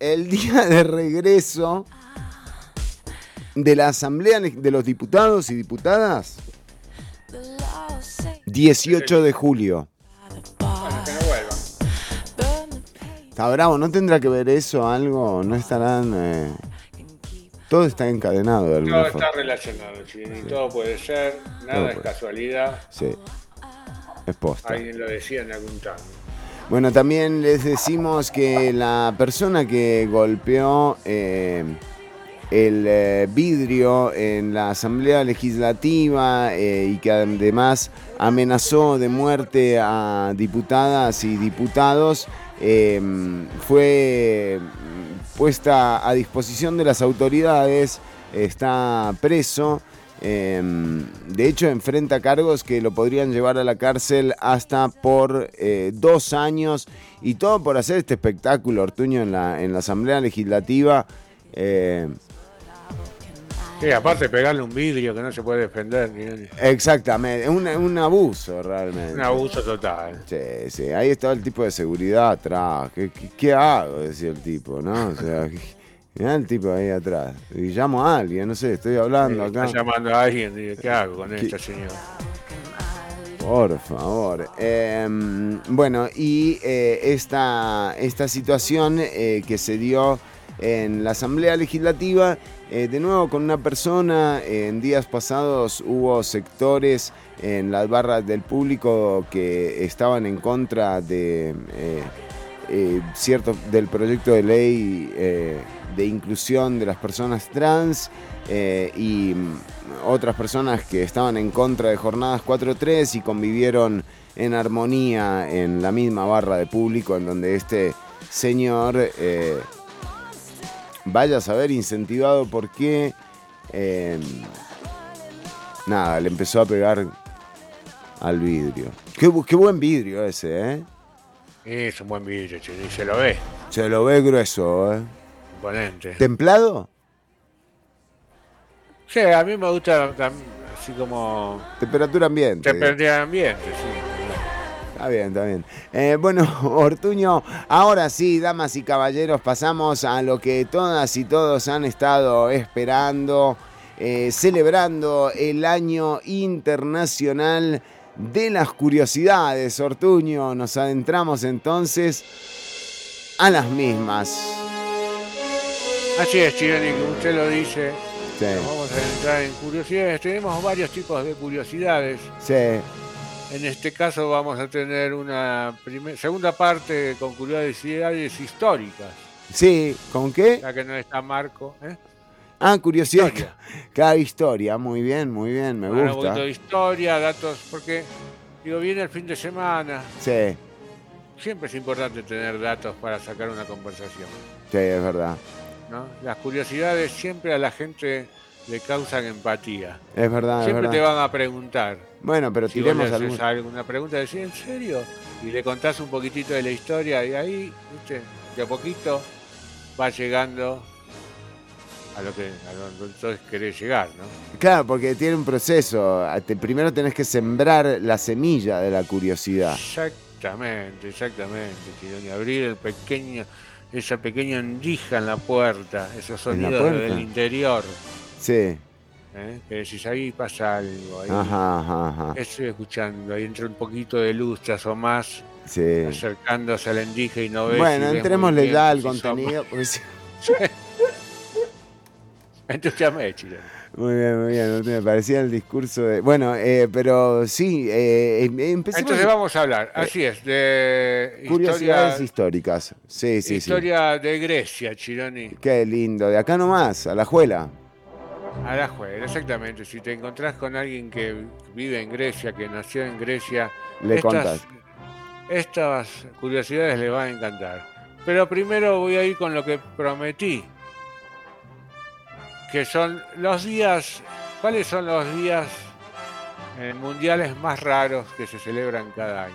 el día de regreso de la Asamblea de los Diputados y Diputadas. 18 de julio. Bueno, que no vuelvan. Está bravo, ¿no tendrá que ver eso algo? ¿No estarán...? eh, Todo está encadenado de Todo forma. está relacionado, Chironi. Todo puede ser, nada Todo es puede. casualidad. Sí, es posta. Alguien lo decía en algún tanto. Bueno, también les decimos que la persona que golpeó eh, el eh, vidrio en la Asamblea Legislativa eh, y que además amenazó de muerte a diputadas y diputados fue puesta a disposición de las autoridades, está preso. Eh, de hecho, enfrenta cargos que lo podrían llevar a la cárcel hasta por eh, dos años y todo por hacer este espectáculo, Ortuño, en la, en la Asamblea Legislativa. eh, Sí, aparte pegarle un vidrio que no se puede defender. Chironi. exactamente, un, un abuso realmente. Un abuso total. Sí, sí, ahí estaba el tipo de seguridad atrás. ¿Qué, qué, qué hago? Decía el tipo, ¿no? O sea, mirá el tipo ahí atrás. Y llamo a alguien, no sé, estoy hablando acá. Está llamando a alguien dice, ¿qué hago con esta señora? Por favor. Eh, bueno, y eh, esta, esta situación eh, que se dio en la Asamblea Legislativa, eh, de nuevo con una persona, en días pasados hubo sectores en las barras del público que estaban en contra de eh, eh, cierto del proyecto de ley de inclusión de las personas trans eh, y mm, otras personas que estaban en contra de jornadas 4-3 y convivieron en armonía en la misma barra de público en donde este señor, eh, vaya a saber incentivado por qué, eh, nada, le empezó a pegar al vidrio. Qué, qué buen vidrio ese, ¿eh? Es un buen vidrio, Chironi, se lo ve. Se lo ve grueso, ¿eh? Imponente. ¿Templado? Sí, a mí me gusta así como Temperatura ambiente. temperatura ambiente, sí. Está bien, está bien. Eh, bueno, Ortuño, ahora sí, damas y caballeros, pasamos a lo que todas y todos han estado esperando, eh, celebrando el año internacional de las curiosidades. Ortuño, nos adentramos entonces a las mismas. Así es, Chironi, como usted lo dice. Sí. Nos vamos a entrar en curiosidades. Tenemos varios tipos de curiosidades. Sí, En este caso vamos a tener una segunda parte con curiosidades históricas. sí, ¿con qué? Ya que no está Marco. ¿eh? Ah, curiosidad. Cada historia, muy bien, muy bien, me Bueno, un gusta. poquito de historia, datos, porque digo, viene el fin de semana. Sí, Siempre es importante tener datos para sacar una conversación. sí, es verdad. ¿No? Las curiosidades siempre a la gente le causan empatía. Es verdad, es Siempre verdad. te van a preguntar. Bueno, pero Si vos tiremos le haces algún... alguna pregunta, decís, ¿en serio? Y le contás un poquitito de la historia y ahí, ¿viste? de a poquito va llegando a lo que a donde entonces querés llegar, ¿no? Claro, porque tiene un proceso. Primero tenés que sembrar la semilla de la curiosidad. Exactamente, exactamente, Chironi. Abrir el pequeño, esa pequeña endija en la puerta, esos ¿En la sonidos puerta? del interior. Sí. ¿eh? Que decís, ahí pasa algo. Ahí Ajá, ajá, ajá. Estoy escuchando, ahí entra un poquito de luz, te asomás, Sí. acercándose a la endija y no ves. Bueno, entrémosle ya al contenido. si- Entusiasmé, Chironi. Muy bien, muy bien. Me parecía el discurso de. Bueno, eh, pero sí, eh, em- empecemos. Entonces vamos a hablar, así es, de Curiosidades historia, históricas. Sí, sí, historia de Grecia, Chironi. sí. Qué lindo. De acá nomás, a la juela. A la juega, exactamente. Si te encontrás con alguien que vive en Grecia, que nació en Grecia, Le estas- contás. estas curiosidades les van a encantar. Pero primero voy a ir con lo que prometí, que son los días, ¿cuáles son los días eh, mundiales más raros que se celebran cada año?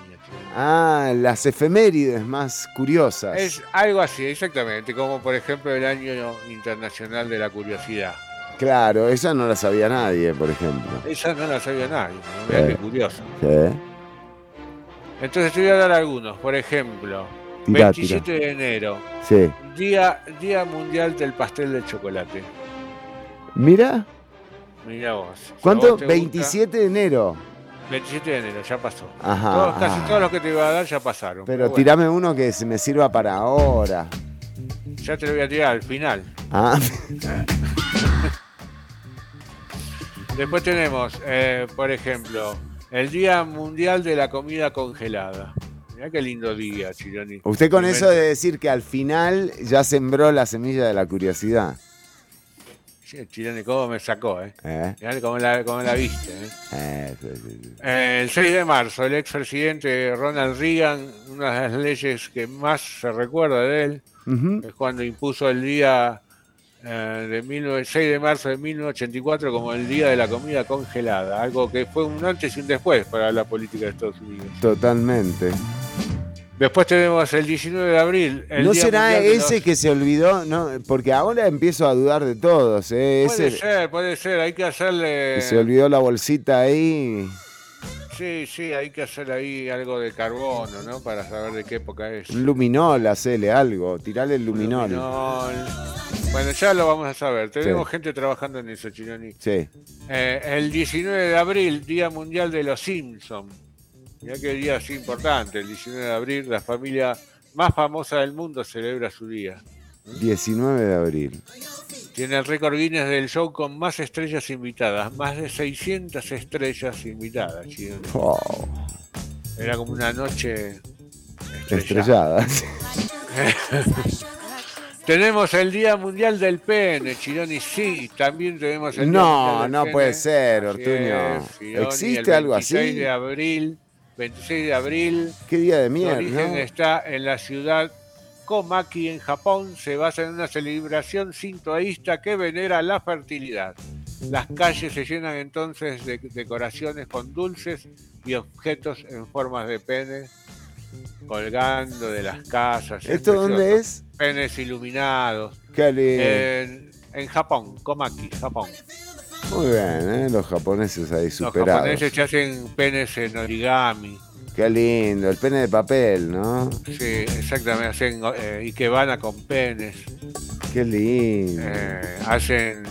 Ah, las efemérides más curiosas. Es algo así, exactamente, como por ejemplo el Año Internacional de la Curiosidad. Claro, esa no la sabía nadie, por ejemplo. Esa no la sabía nadie, ¿no? Sí. qué curioso. Sí. Entonces te voy a dar algunos, por ejemplo, Tirá, 27 de enero, Sí. día, día Mundial del Pastel de Chocolate. Mira, Mira vos. si ¿cuánto? vos te gusta- 27 de enero. 27 de enero, ya pasó. Ajá, Todos- casi todos los que te iba a dar ya pasaron. Pero bueno, tirame uno que se me sirva para ahora. ya te lo voy a tirar al final. Ah, Después tenemos, eh, por ejemplo, el Día Mundial de la Comida Congelada. Mirá qué lindo día, Chironi. usted con eso de decir que al final ya sembró la semilla de la curiosidad. Che, Chironi, cómo me sacó, ¿eh? ¿eh? Mirá cómo la, cómo la viste, ¿eh? Eh, sí, sí, sí. Eh, El 6 de marzo, el expresidente Ronald Reagan, una de las leyes que más se recuerda de él, es cuando impuso el día eh, de 19 6 de marzo de 1984 como el día de la comida congelada, algo que fue un antes y un después para la política de Estados Unidos. Totalmente. Después tenemos el 19 de abril. El ¿No será ese los- que se olvidó? No, porque ahora empiezo a dudar de todos. ¿eh? Puede Ese ser, puede ser, hay que hacerle... se olvidó la bolsita ahí. Sí, sí, hay que hacer ahí algo de carbono, ¿no? Para saber de qué época es. Un luminol, hacele algo. Tirale el luminol. Luminol. Bueno, ya lo vamos a saber. Tenemos gente trabajando en eso, Chironi. Sí. Eh, el 19 de abril, Día Mundial de los Simpsons. Mirá qué día así importante. El 19 de abril, la familia más famosa del mundo celebra su día. 19 de abril. Tiene el récord Guinness del show con más estrellas invitadas. Más de 600 estrellas invitadas, Chironi. Oh, Era como una noche estrellada. tenemos el Día Mundial del Pene, Chironi. Sí, también tenemos el Día No, Mundial del no Pene. puede ser, Ortuño. es, Chironi, ¿Existe el algo así? 26 de abril, 26 de abril. Qué día de Su mierda. origen ¿no? está en la ciudad Komaki, en Japón. Se basa en una celebración sintoísta que venera la fertilidad. Las calles se llenan entonces de decoraciones con dulces y objetos en formas de pene colgando de las casas. ¿Esto dónde es? Penes iluminados. Qué. En, en Japón, Komaki, Japón. Muy bien, ¿eh? los japoneses ahí Los superados. japoneses se hacen penes en origami. Qué lindo, el pene de papel, ¿no? Sí, exactamente. Hacen eh, ikebana con penes. Qué lindo. Eh, hacen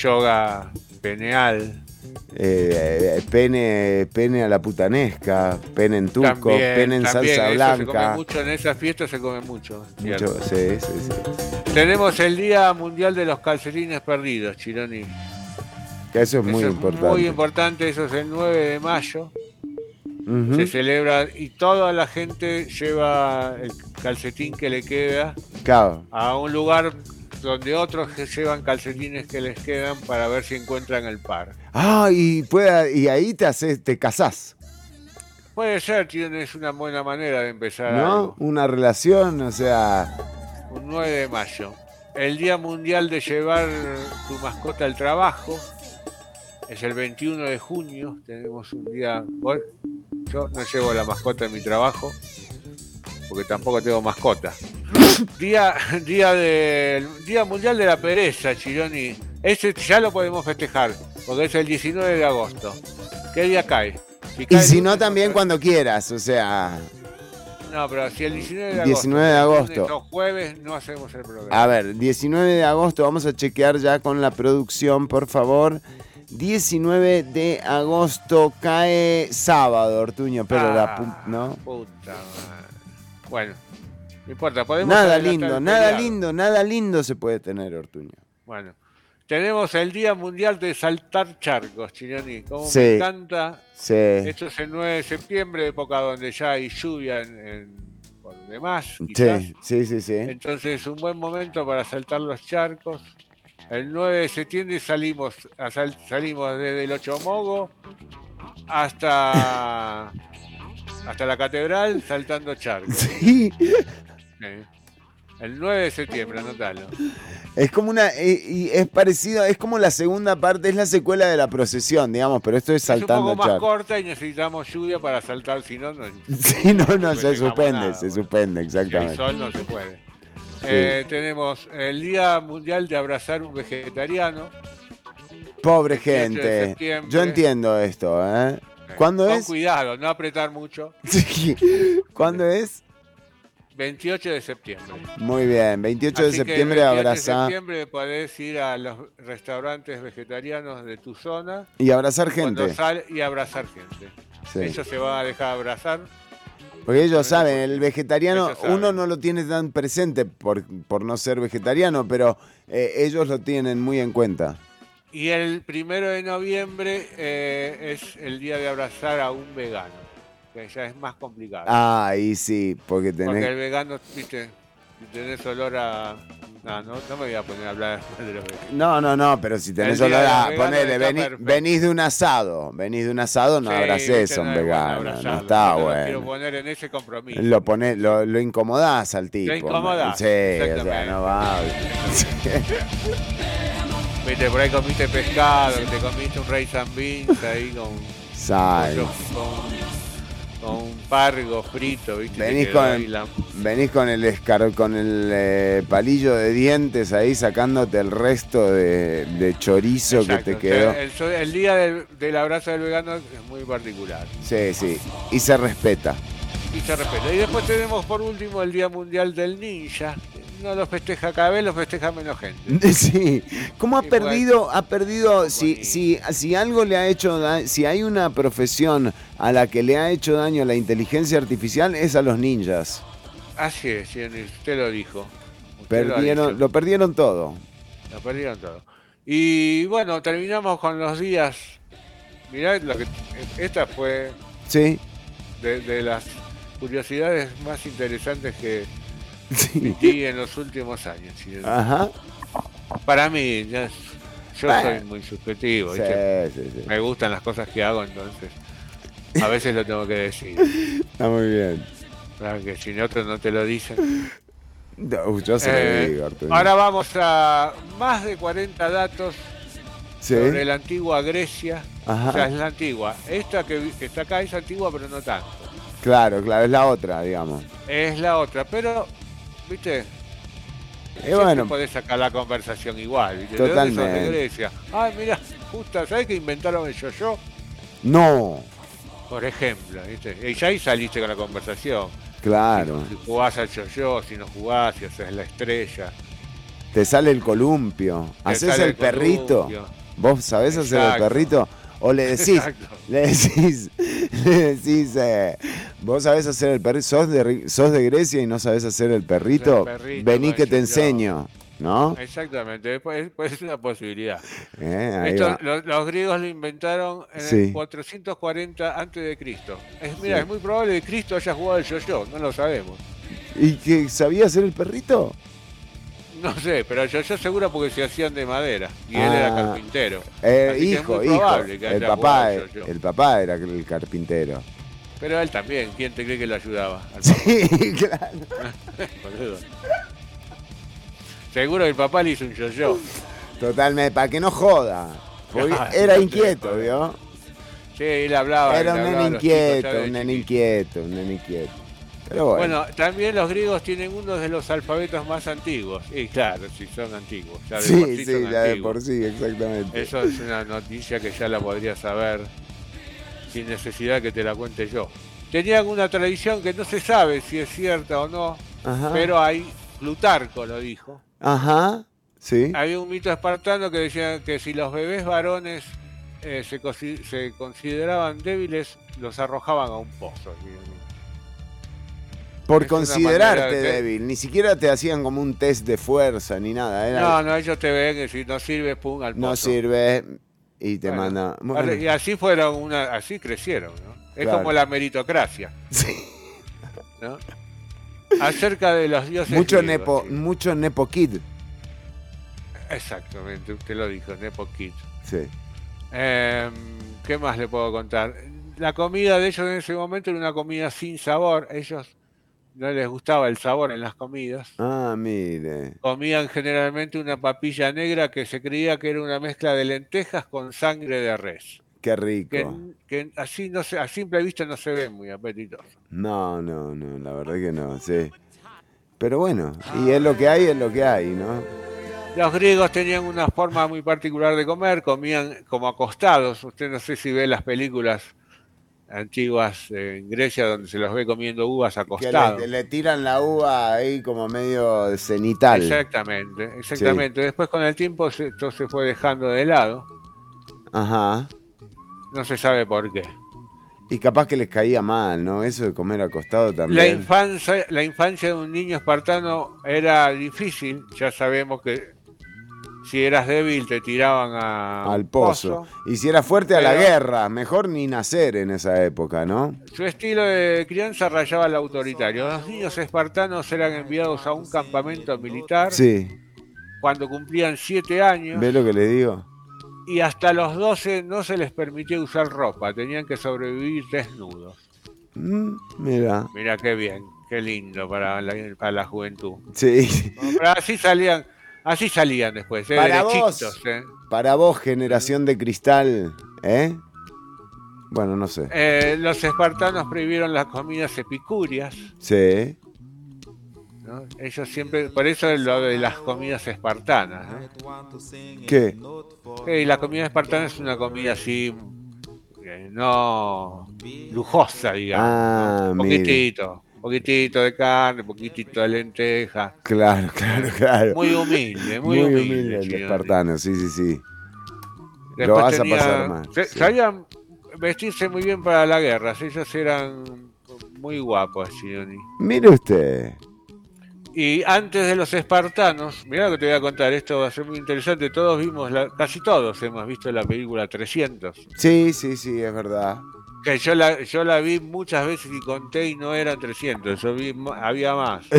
yoga peneal. Eh, eh, pene, pene a la putanesca, pene en turco, También, pene en también, salsa eso Se come blanca. mucho, en esas fiestas se come mucho. Mucho- sí, sí, sí. Tenemos el Día Mundial de los Calcetines Perdidos, Chironi. Que eso es muy es importante. muy importante, eso es el 9 de mayo. Se celebra y toda la gente lleva el calcetín que le queda Claro. a un lugar donde otros que llevan calcetines que les quedan para ver si encuentran el par. Ah, y, pueda, y ahí te haces, te casás, Puede ser, tienes una buena manera de empezar ¿no? algo. Una relación, o sea, Un 9 de mayo. El Día Mundial de llevar tu mascota al trabajo. Es el 21 de junio. Tenemos un día. bueno, yo no llevo la mascota en mi trabajo. Porque tampoco tengo mascota. Día, día, del día Mundial de la Pereza, Chironi. Ese ya lo podemos festejar. Porque es el 19 de agosto. ¿Qué día cae? Si y si no también cuando quieras, o sea, No, pero si el 19 de agosto. 19 de agosto. o jueves no hacemos el programa. a ver, 19 de agosto, vamos a chequear ya con la producción, por favor. 19 de agosto cae sábado, Ortuño, pero la Ah, ¿no? Puta madre. Bueno, no importa, podemos. Nada lindo, nada lindo, nada lindo se puede tener, Ortuño. Bueno, tenemos el Día Mundial de Saltar Charcos, Chironi. Como Sí. me encanta. Sí. Esto es el 9 de septiembre, época donde ya hay lluvia en, en- por demás. quizás. Sí, sí, sí, sí. Entonces es un buen momento para saltar los charcos. El 9 de septiembre salimos, sal- salimos desde el Ochomogo hasta hasta la catedral saltando charcos. Sí. Sí. El 9 de septiembre, anótalo. Es como una. eh, y es parecido, es como la segunda parte, es la secuela de la procesión, digamos, pero esto es Es un saltando poco más corta y necesitamos lluvia para saltar, si no, no. Sí, no, no, se suspende, nada, se suspende, Si exactamente. sol no se puede. Eh, tenemos el Día Mundial de Abrazar un Vegetariano. Pobre 18 de gente. septiembre. Yo entiendo esto, ¿eh? ¿Cuándo Con es? cuidado, no apretar mucho. Sí. ¿Cuándo es? 28 de septiembre. Muy bien, 28 de Así que el septiembre 28 abraza de septiembre podés ir a los restaurantes vegetarianos de tu zona y abrazar gente. sale y abrazar gente. Sí. Ellos se van a dejar abrazar. Porque ellos saben, el vegetariano, uno no lo tiene tan presente por, por no ser vegetariano, pero eh, ellos lo tienen muy en cuenta. Y el primero de noviembre eh, es el día de abrazar a un vegano, que ya es más complicado. Ah, ahí sí, porque Porque el tenés... vegano, viste, tenés olor a... No, no, no me voy a poner a hablar de los veganos. No, no, no, pero si tenés olor a... Ponele, vení- venís de un asado, venís de un asado, no Sí, abracés a un no bueno vegano, no está no lo quiero bueno. poner en ese compromiso. Lo, ponés, lo, lo incomodás al tipo. incomodás, Sí, o sea, no va. Viste, por ahí comiste pescado, te comiste un and beans ahí con, Sal. con, con un pargo frito, viste. te Venís con, la- venís con el escar, con el eh, palillo de dientes ahí sacándote el resto de, de chorizo Exacto, que te o quedó. sea, el, so- el día del, del abrazo del vegano es muy particular. Sí, sí. Y se respeta. Y se respeta. Y después tenemos por último el Día Mundial del Ninja. No lo festeja cada vez, lo festeja menos gente. Sí. ¿Cómo ha Y pues- perdido, ha perdido, si, si, si algo le ha hecho daño, si hay una profesión a la que le ha hecho daño la inteligencia artificial, es a los ninjas. Así es, usted lo dijo. Usted lo Perdieron, dicho. lo perdieron todo. Lo perdieron todo. Y bueno, terminamos con los días. Mirá, lo que, esta fue Sí. de, de las curiosidades más interesantes que vi en los últimos años. ¿sí? Ajá. Para mí, ya yo Bueno. soy muy subjetivo. Sí, sí, sí. Me gustan las cosas que hago, entonces a veces lo tengo que decir. Está muy bien. Claro que si otros no te lo dicen. No, yo se Eh, digo, ahora vamos a más de 40 datos Sí. sobre la antigua Grecia. Ajá. O sea, es la antigua. Esta que está acá es antigua, pero no tanto. Claro, claro, es la otra, digamos. Es la otra, pero, viste, siempre bueno, podés sacar la conversación igual. ¿viste? ¿De dónde sos? Totalmente. De Grecia. Ay, mira, justo, ¿sabés que inventaron el yo-yo? no, Por ejemplo, ¿viste? Y ya ahí saliste con la conversación. claro. Si jugás al yo-yo, si no jugás, si haces la estrella. Te sale el columpio. Te Haces el, perrito. ¿Vos sabés hacer el perrito? O le decís, Exacto. le decís, le decís, eh, vos sabés hacer el perrito, sos de, sos de Grecia y no sabés hacer el perrito, El perrito, vení que te enseño, ¿no? Exactamente, después pues, es una posibilidad. Eh, Esto, los, griegos lo inventaron en Sí. el 440 antes de Cristo. Es, mira, Sí. es muy probable que Cristo haya jugado el yo-yo, no lo sabemos. ¿Y que sabía hacer el perrito? No sé, pero el yo-yo seguro porque se hacían de madera y él era Ah. carpintero. Eh, hijo, hijo. El papá, al el, papá era el carpintero. Pero él también, ¿quién te cree que lo ayudaba? Al Sí, claro. Seguro que el papá le hizo un yo-yo. Totalmente, para que no joda. Era inquieto, ¿vio? Sí, él hablaba. Era un nene inquieto, un nene inquieto, un nene inquieto. Pero bueno. Bueno, también los griegos tienen uno de los alfabetos más antiguos. Y claro, si son antiguos. ya de por sí, sí sí, ya de por sí, exactamente. Eso es una noticia que ya la podría saber sin necesidad que te la cuente yo. Tenían una tradición que no se sabe si es cierta o no, Ajá. pero hay, Plutarco lo dijo. Ajá, sí. Había un mito espartano que decía que si los bebés varones eh, se, consi- se consideraban débiles, los arrojaban a un pozo. Por es considerarte de- débil, ni siquiera te hacían como un test de fuerza ni nada. Era, No, no, ellos te ven que si no sirve, pum, al pozo. no sirve y te Bueno, manda. arre- Bueno, Y así fueron una, así crecieron, ¿no? Es Claro. como la meritocracia. ¿no? Acerca de los dioses. mucho griegos, nepo, sí. mucho nepo kid. Exactamente, usted lo dijo, Nepo Kid. Sí. Em, ¿Qué más le puedo contar? la comida de ellos en ese momento era una comida sin sabor. Ellos no les gustaba el sabor en las comidas. Ah, mire. Comían generalmente una papilla negra que se creía que era una mezcla de lentejas con sangre de res. Qué rico. Que, que así no se, a simple vista no se ve muy apetitoso. No, no, no, la verdad que no, sí. Pero bueno, y es lo que hay, es lo que hay, ¿no? Los griegos tenían una forma muy particular de comer, comían como acostados. Usted no sé si ve las películas antiguas en Grecia donde se los ve comiendo uvas Que acostados. le, le tiran la uva ahí como medio cenital. Exactamente, exactamente. Después con el tiempo se- esto se fue dejando de lado. Ajá. No se sabe por qué. Y capaz que les caía mal, ¿no? Eso de comer acostado La también. infancia, la infancia de un niño espartano era difícil. Ya sabemos que si eras débil te tiraban a Al pozo. Y si era fuerte a la guerra, mejor ni nacer en esa época, ¿no? Su estilo de crianza rayaba al autoritario. Los niños espartanos eran enviados a un campamento militar Sí. cuando cumplían siete años ¿Ves lo que le digo? y hasta los 12 no se les permitía usar ropa, tenían que sobrevivir desnudos. Mm, mira. Mira qué bien, qué lindo para la, para la juventud. Sí. Pero así salían, así salían después, ¿eh? Para vos. ¿eh? Para vos, generación de cristal, ¿eh? Bueno, no sé. Eh, los espartanos prohibieron las comidas epicúreas. Sí. ¿no? Ellos siempre, por eso es lo de las comidas espartanas. ¿no? ¿Qué? La comida espartana es una comida así, eh, no lujosa, digamos. Ah, ¿no? mire. Poquitito, poquitito de carne, poquitito de lenteja. Claro, claro, claro. Muy humilde, muy, humilde. el Chironi. espartano, sí, sí, sí. Lo vas a pasar mal. se- sí. Sabían vestirse muy bien para la guerra. Ellos eran muy guapos, Chironi. Mire usted. Y antes de los espartanos, mirá lo que te voy a contar, esto va a ser muy interesante. Todos vimos, la, casi todos hemos visto la película 300. Sí, sí, sí, es verdad. Que yo la, yo la vi muchas veces y conté y no eran 300, yo vi, había más.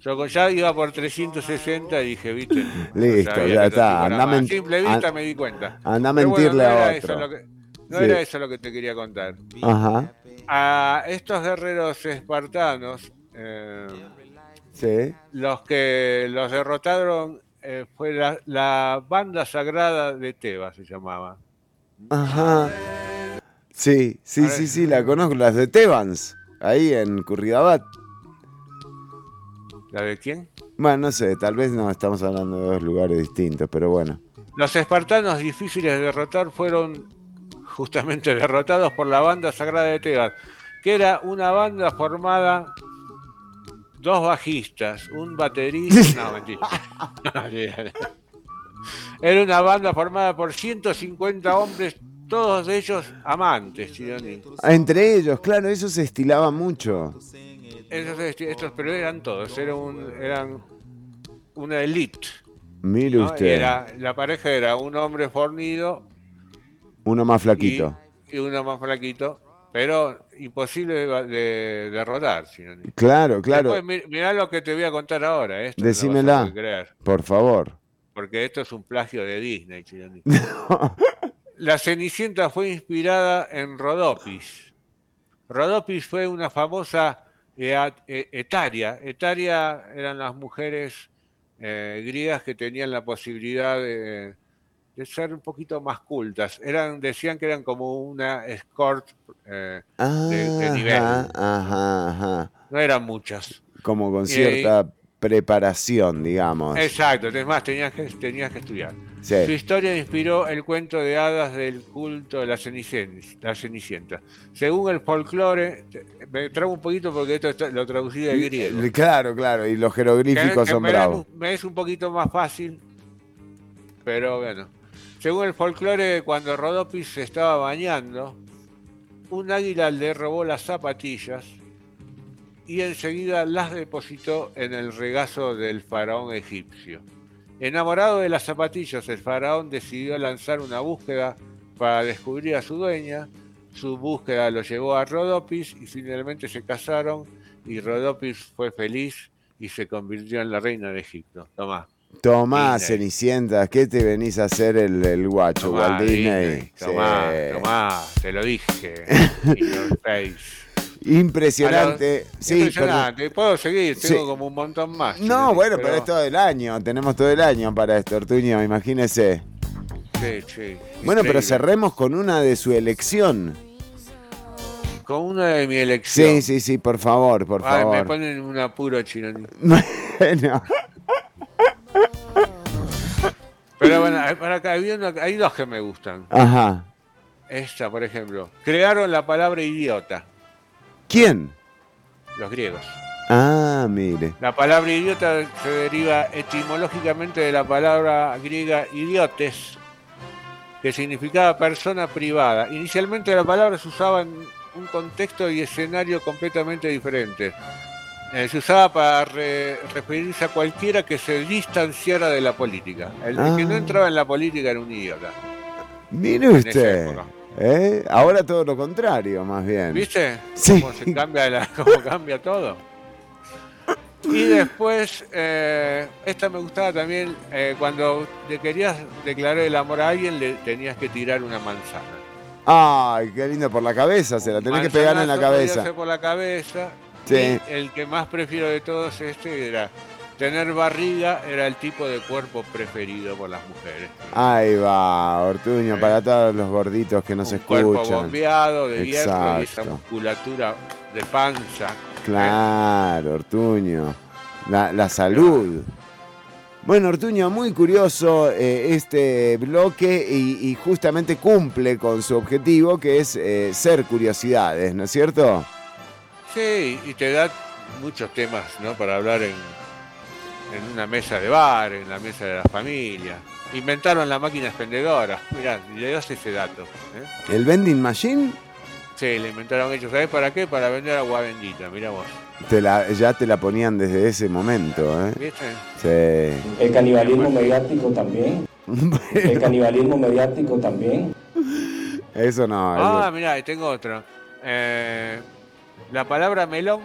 Yo ya iba por 360 y dije, viste. Listo, ya está, tanto anda era a más. men- simple vista me di cuenta. anda a Pero bueno, mentirle no a otro. eso lo que- no Sí. era eso lo que te quería contar. Ajá. A estos guerreros espartanos, eh, Sí. los que los derrotaron eh, fue la, la banda sagrada de Tebas, se llamaba. Ajá. Sí, sí, sí, sí, la conozco, las de Tebans, ahí en Curridabat. ¿La de quién? Bueno, no sé, tal vez no estamos hablando de dos lugares distintos, pero bueno. Los espartanos difíciles de derrotar fueron justamente derrotados por la banda sagrada de Tebas, que era una banda formada dos bajistas, un baterista, no mentira. Era una banda formada por 150 hombres, todos de ellos amantes, Chironi. Ah, Entre ellos, claro, eso se estilaba mucho. Esos, estos, pero eran todos, un- eran una elite. Mire ¿no? usted, Era, la pareja era un hombre fornido uno más flaquito. y uno más flaquito, pero imposible de, de derrotar. Chironi. Claro, claro. Después, mi- mirá lo que te voy a contar ahora. Esto no Decímela, por favor. porque esto es un plagio de Disney. Chironi. La Cenicienta fue inspirada en Rodopis. Rodopis fue una famosa ea- e- etaria. Etaria eran las mujeres eh, griegas que tenían la posibilidad de, de ser un poquito más cultas. Eran, decían que eran como una escort eh, de, de nivel. Ajá, ajá. No eran muchas. Como con cierta preparación, digamos. Exacto, es más, tenías que, tenías que estudiar. Sí. Su historia inspiró el cuento de hadas del culto de la Cenicienta. La Cenicienta. Según el folclore, me trago un poquito porque esto está- lo traducí del griego. Claro, claro, y los Que- jeroglíficos que son es bravos. me es un poquito más fácil, pero bueno. Según el folclore, cuando Rodopis se estaba bañando, un águila le robó las zapatillas y enseguida las depositó en el regazo del faraón egipcio. Enamorado de las zapatillas, el faraón decidió lanzar una búsqueda para descubrir a su dueña. Su búsqueda lo llevó a Rodopis y finalmente se casaron y Rodopis fue feliz y se convirtió en la reina de Egipto. Tomá. Tomá, Disney. Cenicienta, ¿qué te venís a hacer el, el guacho, Tomá, Walt Disney? Tomá, Sí. tomá, te lo dije. Impresionante. Sí, impresionante. Puedo seguir, Sí. tengo como un montón más. No, bueno, pero es todo el año. Tenemos todo el año para esto, Ortuño, imagínese. Sí, sí. Bueno, pero cerremos con una de su elección. Con una de mi elección. Sí, sí, sí, por favor, por Ay, me favor. ponen un apuro chino. Bueno. Pero bueno, para acá, hay, una- hay dos que me gustan. Ajá. Esta, por ejemplo. Crearon la palabra idiota, ¿Quién? los griegos. Ah, mire. La palabra idiota se deriva etimológicamente de la palabra griega idiotes, que significaba persona privada. Inicialmente la palabra se usaba en un contexto y escenario completamente diferente. Eh, se usaba para re- referirse a cualquiera que se distanciara de la política. El que no Ah. entraba en la política era un idiota. Mire En usted. época. ¿Eh? Ahora todo lo contrario, más bien. ¿Viste? Sí. Cómo se cambia, la- cómo cambia todo. Y después, eh, esta me gustaba también, eh, cuando te querías declarar el amor a alguien, le tenías que tirar una manzana. Ay, qué lindo por la cabeza, se la tenés que pegar en la cabeza. por la cabeza. Sí. Y el que más prefiero de todos este era tener barriga, era el tipo de cuerpo preferido por las mujeres. Ahí va, Ortuño, para todos los gorditos que nos Cuerpo escuchan. bombeado de hierro y esa Exacto. musculatura de panza. Claro, Ortuño. La, la salud. Bueno, Ortuño, muy curioso eh, este bloque y, y justamente cumple con su objetivo que es eh, ser curiosidades, ¿no es cierto? Sí, y te da muchos temas ¿no? para hablar en, en una mesa de bar, en la mesa de la familia. Inventaron la máquina expendedora. Mirá, le das ese dato. ¿eh? ¿El vending machine? Sí, le inventaron ellos. ¿Sabés para qué? Para vender agua bendita, mirá vos. Te la, ya te la ponían desde ese momento, ¿eh? ¿Viste? Sí. El canibalismo mediático también. El canibalismo mediático también. Eso no. Ah, mirá, y tengo otro. Eh, la palabra melón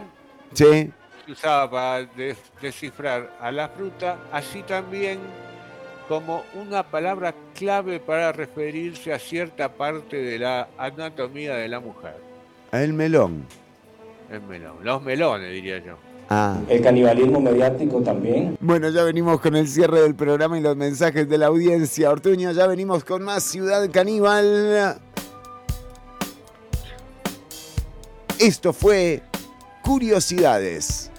Sí. Se usaba para de- descifrar a la fruta, así también como una palabra clave para referirse a cierta parte de la anatomía de la mujer. El melón. El melón. Los melones, diría yo. Ah. El canibalismo mediático también. Bueno, ya venimos con el cierre del programa y los mensajes de la audiencia. Ortuño, ya venimos con más Ciudad Caníbal. Esto fue Curiosidades.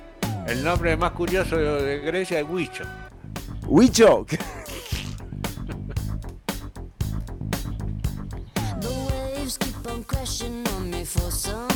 El nombre más curioso de, Grecia es Huicho. Huicho. The waves keep on crashing on me for some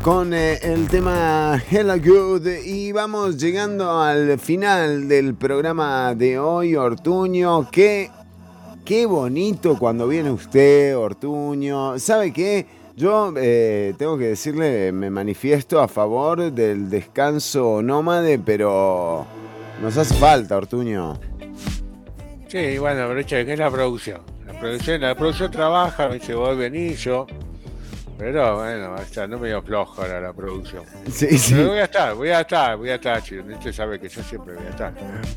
Con eh, el tema Hella Good y vamos llegando al final del programa de hoy, Ortuño. Qué, qué bonito cuando viene usted, Ortuño. ¿Sabe qué? Yo eh, tengo que decirle, me manifiesto a favor del descanso nómade, pero nos hace falta, Ortuño. Sí, bueno, pero che, ¿qué es la producción? La producción, la producción trabaja, me dice, voy, venís yo. Pero bueno, sea, no me dio flojo ahora la producción. Sí, sí. Pero voy a estar, voy a estar, voy a estar, chico. Usted sabe que yo siempre voy a estar.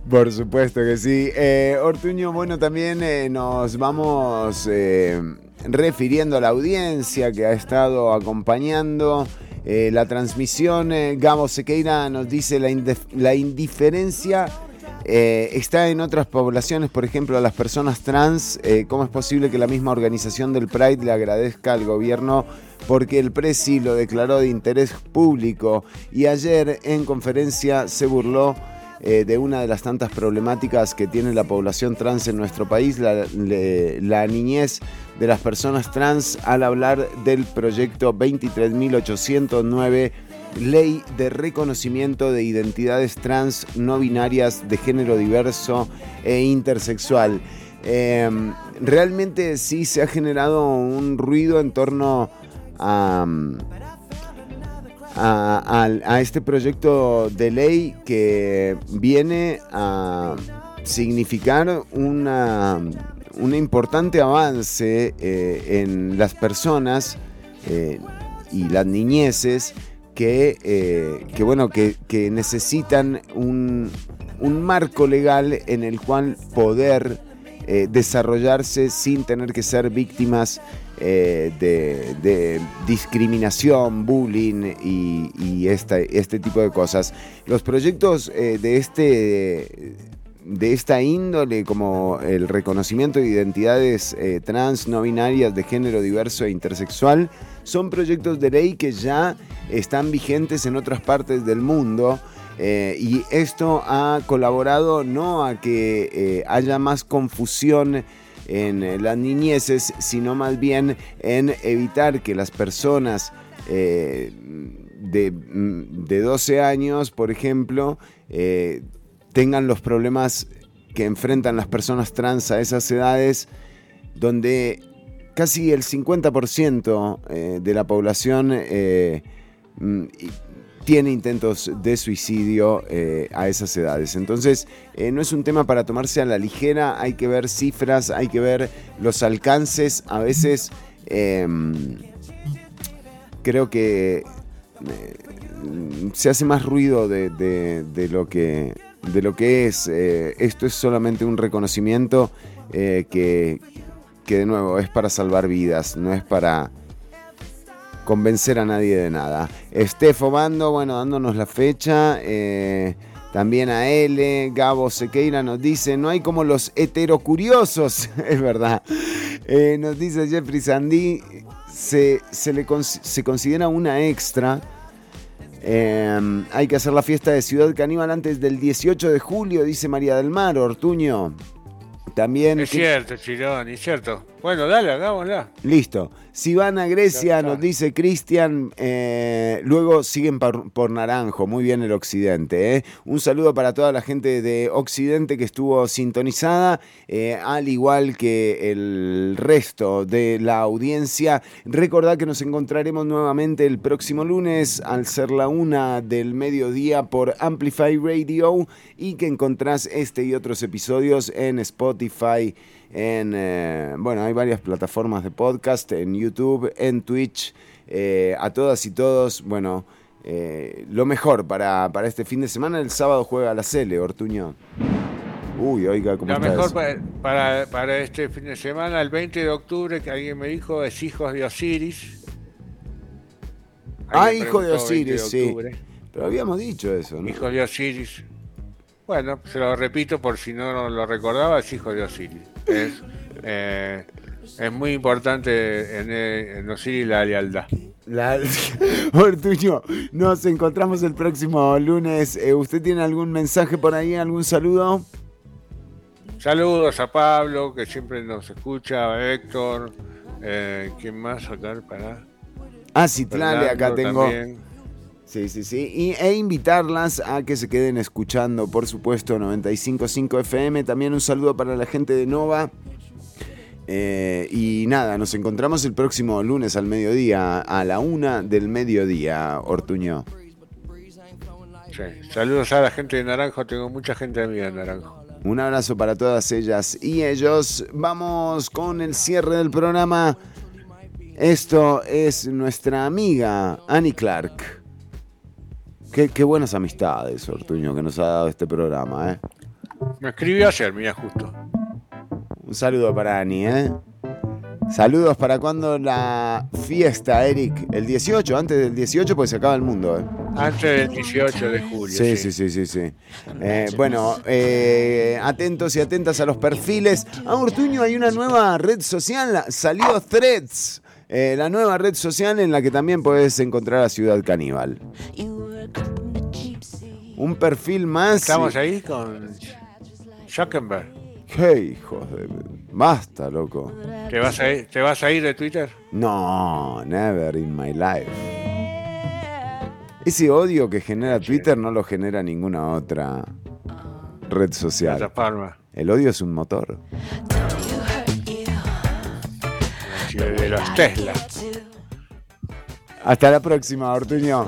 Por supuesto que sí. Eh, Ortuño, bueno, también eh, nos vamos eh, refiriendo a la audiencia que ha estado acompañando la transmisión. Gabo Sequeira nos dice la, la indiferencia. Eh, está en otras poblaciones, por ejemplo, a las personas trans. eh, ¿Cómo es posible que la misma organización del Pride le agradezca al gobierno porque el Presi lo declaró de interés público y ayer en conferencia se burló eh, de una de las tantas problemáticas que tiene la población trans en nuestro país, la, niñez de las personas trans, al hablar del proyecto 23.809, Ley de Reconocimiento de Identidades Trans No Binarias de Género Diverso e Intersexual. Eh, realmente sí se ha generado un ruido en torno a al- a este proyecto de ley que viene a significar una, un importante avance eh, en las personas eh, y las niñeces que, eh, que, bueno, que, que necesitan un, un marco legal en el cual poder eh, desarrollarse sin tener que ser víctimas eh, de, discriminación, bullying y, y este tipo de cosas. Los proyectos de este de esta índole como el reconocimiento de identidades eh, trans, no binarias, de género diverso e intersexual, son proyectos de ley que ya están vigentes en otras partes del mundo. eh, y esto ha colaborado no a que eh, haya más confusión en las niñeces, sino más bien en evitar que las personas de, mm, de 12 años, por ejemplo, tengan los problemas que enfrentan las personas trans a esas edades, donde casi el 50% eh, de la población eh, mm, tiene intentos de suicidio eh, a esas edades. Entonces, no es un tema para tomarse a la ligera, hay que ver cifras, hay que ver los alcances. A veces em, creo que se hace más ruido de lo, que, de lo que es. Eh, esto es solamente un reconocimiento eh, que, que, de nuevo, es para salvar vidas, no es para convencer a nadie de nada. Estefo Bando, bueno, dándonos la fecha. eh, también a L, Gabo Sequeira nos dice, no hay como los heterocuriosos, es verdad. Nos dice Jeffrey Sandy, se, se le se considera una extra. Eh, hay que hacer la fiesta de Ciudad Caníbal antes del 18 de julio, dice María del Mar, Ortuño. También... Es cierto, Chirón, es cierto. Bueno, dale, hagámosla. Listo. Si van a Grecia, nos dice Cristian, eh, luego siguen por, por Naranjo, muy bien el Occidente. ¿eh? Un saludo para toda la gente de Occidente que estuvo sintonizada, eh, al igual que el resto de la audiencia. Recordad que nos encontraremos nuevamente el próximo lunes al ser la una del mediodía por Amplify Radio y que encontrás este y otros episodios en Spotify en, eh, bueno, hay varias plataformas de podcast, en YouTube, en Twitch, eh, a todas y todos, bueno, eh, lo mejor para, para este fin de semana, el sábado juega la Cele, Ortuño. Uy, oiga, ¿cómo está mejor para, para, para este fin de semana, el 20 de octubre, que alguien me dijo, es Hijos de Osiris. Ah, hijo de preguntó, 20 Osiris, sí. octubre. Pero habíamos dicho eso, ¿no? Hijo de Osiris. Bueno, se lo repito por si no lo recordaba, es Hijo de Osiris. Es, eh, es muy importante en, eh, en Osiris la lealtad. La- Ortuño, nos encontramos el próximo lunes. Eh, ¿Usted tiene algún mensaje por ahí, algún saludo? Saludos a Pablo, que siempre nos escucha, a Héctor, eh, ¿quién más acá? Para... A Citlale, acá tengo. también. Sí, sí, sí. Y, e invitarlas a que se queden escuchando, por supuesto, 95.5 FM. También un saludo para la gente de Nova. Eh, y nada, nos encontramos el próximo lunes al mediodía, a la una del mediodía, Ortuño. Sí. Saludos a la gente de Naranjo, tengo mucha gente amiga de Naranjo. Un abrazo para todas ellas y ellos. Vamos con el cierre del programa. Esto es nuestra amiga Annie Clark. Qué, qué buenas amistades, Ortuño, que nos ha dado este programa, ¿eh? Me escribió ayer, mira, justo. Un saludo para Ani, ¿eh? Saludos para cuando la fiesta, Eric. El 18, antes del 18, pues se acaba el mundo, ¿eh? Antes del 18 de julio. Sí, sí, sí, sí, sí. Eh, bueno, eh, atentos y atentas a los perfiles. A Ortuño hay una nueva red social, salió Threads, eh, la nueva red social en la que también puedes encontrar a Ciudad Caníbal. Un perfil más. Estamos ahí con Zuckerberg. ¡Qué hijos de... Basta, loco. ¿Te vas, a ir, ¿Te vas a ir de Twitter? No, never in my life. Ese odio que genera Twitter no lo genera ninguna otra red social. El odio es un motor. De los Tesla. Hasta la próxima, Ortuño.